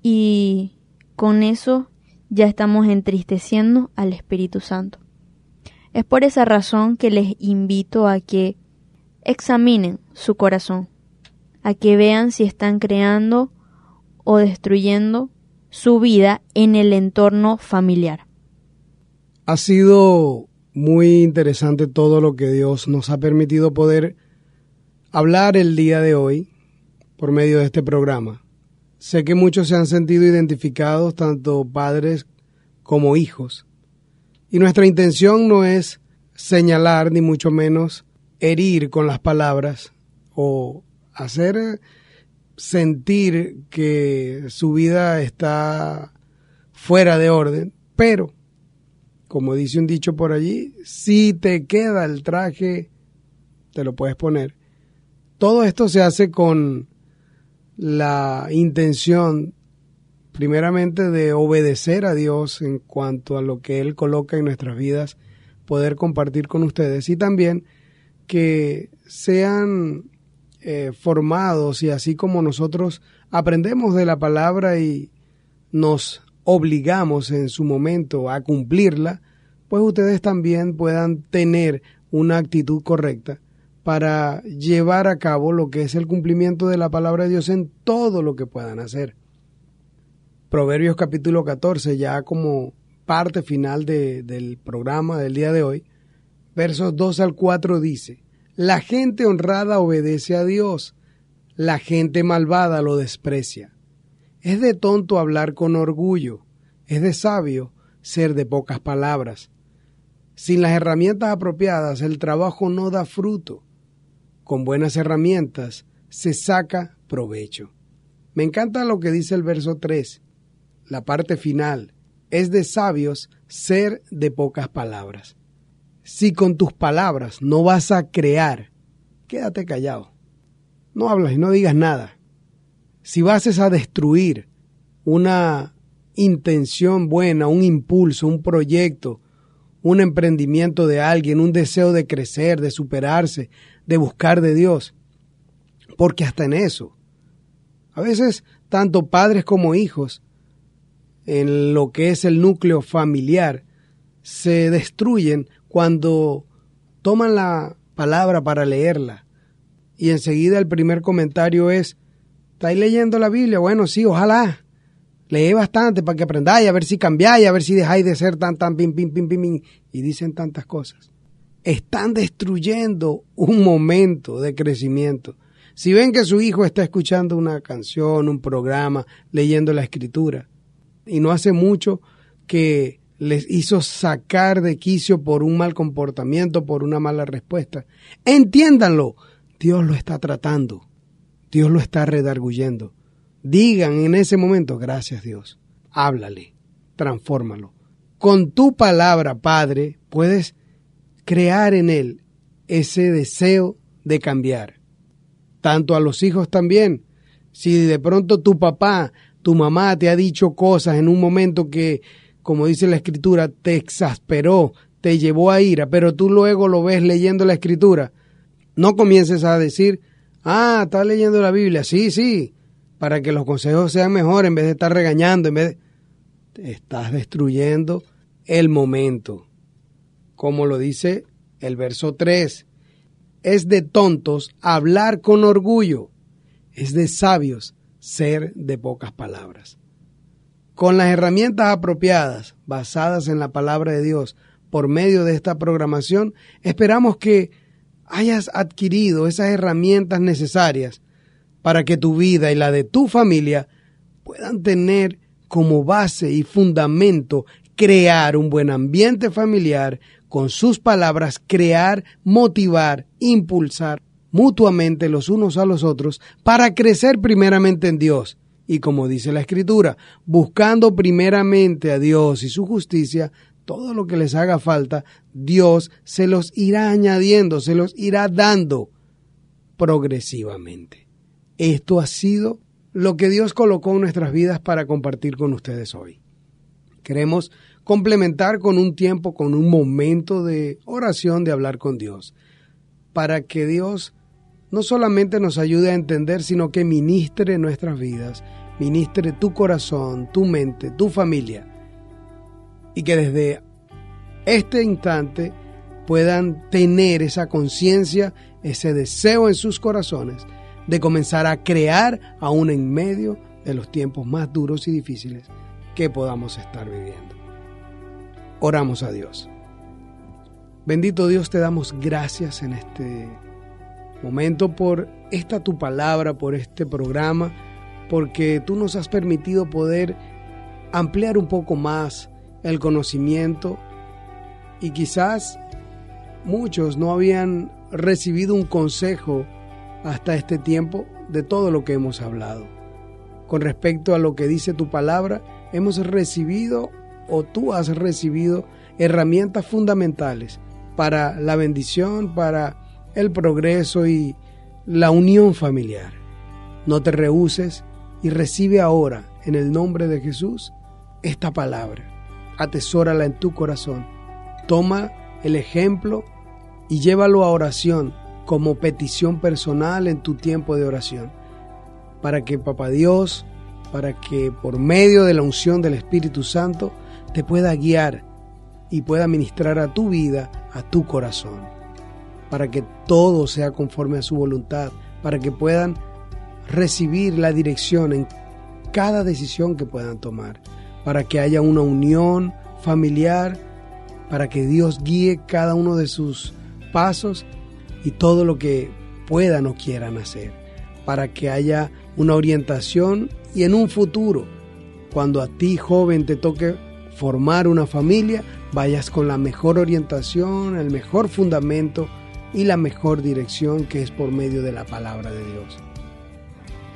y con eso ya estamos entristeciendo al Espíritu Santo. Es por esa razón que les invito a que examinen su corazón, a que vean si están creando o destruyendo su vida en el entorno familiar. Ha sido muy interesante todo lo que Dios nos ha permitido poder hablar el día de hoy por medio de este programa. Sé que muchos se han sentido identificados, tanto padres como hijos. Y nuestra intención no es señalar, ni mucho menos herir con las palabras o hacer sentir que su vida está fuera de orden, pero, como dice un dicho por allí, si te queda el traje, te lo puedes poner. Todo esto se hace con la intención primeramente de obedecer a Dios en cuanto a lo que Él coloca en nuestras vidas, poder compartir con ustedes. Y también que sean eh, formados y así como nosotros aprendemos de la palabra y nos obligamos en su momento a cumplirla, pues ustedes también puedan tener una actitud correcta para llevar a cabo lo que es el cumplimiento de la palabra de Dios en todo lo que puedan hacer. Proverbios capítulo 14, ya como parte final de- del programa del día de hoy, versos 2 al 4 dice, la gente honrada obedece a Dios, la gente malvada lo desprecia. Es de tonto hablar con orgullo, es de sabio ser de pocas palabras. Sin las herramientas apropiadas el trabajo no da fruto. Con buenas herramientas se saca provecho. Me encanta lo que dice el verso 3, la parte final. Es de sabios ser de pocas palabras. Si con tus palabras no vas a crear, quédate callado. No hablas y no digas nada. Si vas a destruir una intención buena, un impulso, un proyecto, un emprendimiento de alguien, un deseo de crecer, de superarse, de buscar de Dios. Porque hasta en eso, a veces tanto padres como hijos, en lo que es el núcleo familiar, se destruyen cuando toman la palabra para leerla. Y enseguida el primer comentario es, ¿estáis leyendo la Biblia? Bueno, sí, ojalá. Lee bastante para que aprendáis, a ver si cambiáis, a ver si dejáis de ser tan, tan, pim, pim, pim, pim. Y dicen tantas cosas. Están destruyendo un momento de crecimiento. Si ven que su hijo está escuchando una canción, un programa, leyendo la escritura, y no hace mucho que les hizo sacar de quicio por un mal comportamiento, por una mala respuesta, entiéndanlo, Dios lo está tratando, Dios lo está redarguyendo. Digan en ese momento, gracias Dios, háblale, transfórmalo. Con tu palabra, Padre, puedes crear en él ese deseo de cambiar. Tanto a los hijos también. Si de pronto tu papá, tu mamá te ha dicho cosas en un momento que, como dice la escritura, te exasperó, te llevó a ira, pero tú luego lo ves leyendo la escritura, no comiences a decir, ah, estás leyendo la Biblia, sí, sí, para que los consejos sean mejores en vez de estar regañando, en vez de... Estás destruyendo el momento. Como lo dice el verso 3, es de tontos hablar con orgullo, es de sabios ser de pocas palabras. Con las herramientas apropiadas, basadas en la palabra de Dios, por medio de esta programación, esperamos que hayas adquirido esas herramientas necesarias para que tu vida y la de tu familia puedan tener como base y fundamento crear un buen ambiente familiar, con sus palabras crear, motivar, impulsar mutuamente los unos a los otros para crecer primeramente en Dios. Y como dice la Escritura, buscando primeramente a Dios y su justicia, todo lo que les haga falta, Dios se los irá añadiendo, se los irá dando progresivamente. Esto ha sido lo que Dios colocó en nuestras vidas para compartir con ustedes hoy. Queremos complementar con un tiempo, con un momento de oración, de hablar con Dios, para que Dios no solamente nos ayude a entender, sino que ministre nuestras vidas, ministre tu corazón, tu mente, tu familia, y que desde este instante puedan tener esa conciencia, ese deseo en sus corazones de comenzar a crear aún en medio de los tiempos más duros y difíciles que podamos estar viviendo. Oramos a Dios. Bendito Dios, te damos gracias en este momento por esta tu palabra, por este programa, porque tú nos has permitido poder ampliar un poco más el conocimiento y quizás muchos no habían recibido un consejo hasta este tiempo de todo lo que hemos hablado. Con respecto a lo que dice tu palabra, hemos recibido o tú has recibido herramientas fundamentales para la bendición, para el progreso y la unión familiar. No te rehuses y recibe ahora, en el nombre de Jesús, esta palabra. Atesórala en tu corazón. Toma el ejemplo y llévalo a oración como petición personal en tu tiempo de oración. Para que Papá Dios, para que por medio de la unción del Espíritu Santo te pueda guiar y pueda ministrar a tu vida, a tu corazón. Para que todo sea conforme a su voluntad, para que puedan recibir la dirección en cada decisión que puedan tomar, para que haya una unión familiar, para que Dios guíe cada uno de sus pasos y todo lo que puedan o quieran hacer, para que haya una orientación y en un futuro, cuando a ti joven te toque formar una familia, vayas con la mejor orientación, el mejor fundamento y la mejor dirección que es por medio de la palabra de Dios.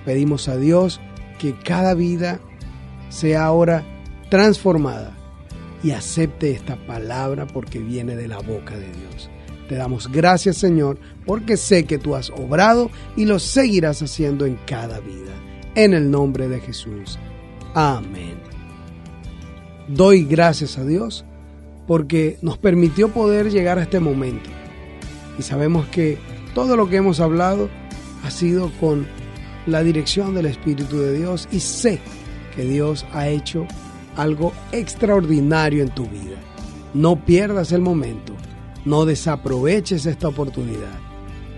Pedimos a Dios que cada vida sea ahora transformada y acepte esta palabra porque viene de la boca de Dios. Te damos gracias Señor porque sé que tú has obrado y lo seguirás haciendo en cada vida. En el nombre de Jesús. Amén. Doy gracias a Dios porque nos permitió poder llegar a este momento. Y sabemos que todo lo que hemos hablado ha sido con la dirección del Espíritu de Dios y sé que Dios ha hecho algo extraordinario en tu vida. No pierdas el momento, no desaproveches esta oportunidad.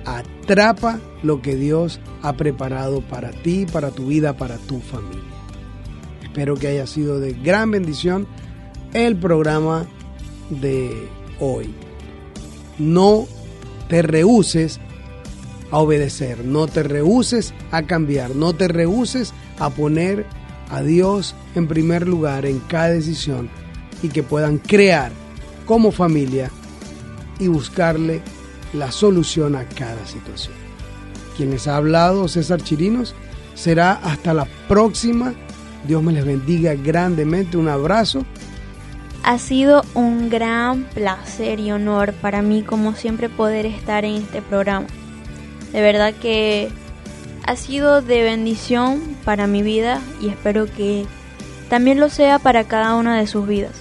Atrapa lo que Dios ha preparado para ti, para tu vida, para tu familia. Espero que haya sido de gran bendición el programa de hoy. No te rehuses a obedecer, no te rehuses a cambiar, no te rehuses a poner a Dios en primer lugar en cada decisión y que puedan crear como familia y buscarle la solución a cada situación. Quien les ha hablado, César Chirinos, será hasta la próxima. Dios me les bendiga grandemente. Un abrazo. Ha sido un gran placer y honor para mí, como siempre, poder estar en este programa. De verdad que ha sido de bendición para mi vida y espero que también lo sea para cada una de sus vidas.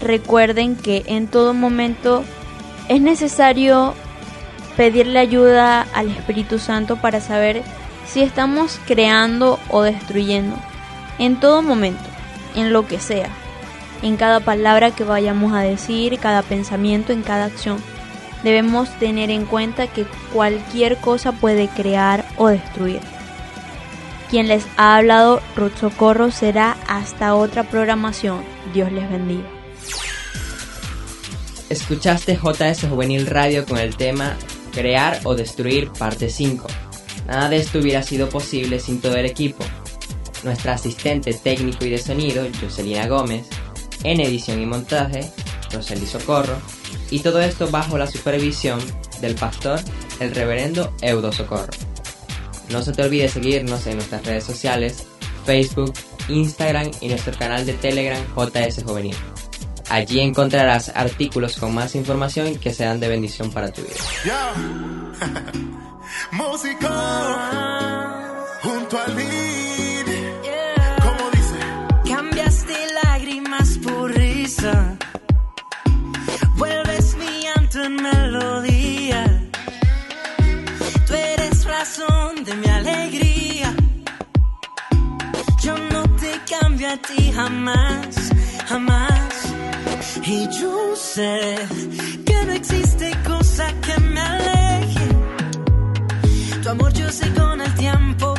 Recuerden que en todo momento es necesario pedirle ayuda al Espíritu Santo para saber si estamos creando o destruyendo. En todo momento, en lo que sea, en cada palabra que vayamos a decir, cada pensamiento, en cada acción debemos tener en cuenta que cualquier cosa puede crear o destruir. Quien les ha hablado, Ruth Socorro, será hasta otra programación. Dios les bendiga. Escuchaste JS Juvenil Radio con el tema Crear o Destruir parte 5. Nada de esto hubiera sido posible sin todo el equipo. Nuestra asistente técnico y de sonido, Jocelina Gómez, en edición y montaje, Roseli Socorro, y todo esto bajo la supervisión del pastor, el reverendo Eudo Socorro. No se te olvide seguirnos en nuestras redes sociales, Facebook, Instagram y nuestro canal de Telegram JS Juvenil. Allí encontrarás artículos con más información que serán de bendición para tu vida. Vuelves mi llanto en melodía. Tú eres razón de mi alegría. Yo no te cambio a ti jamás, jamás. Y yo sé que no existe cosa que me aleje. Tu amor yo sé con el tiempo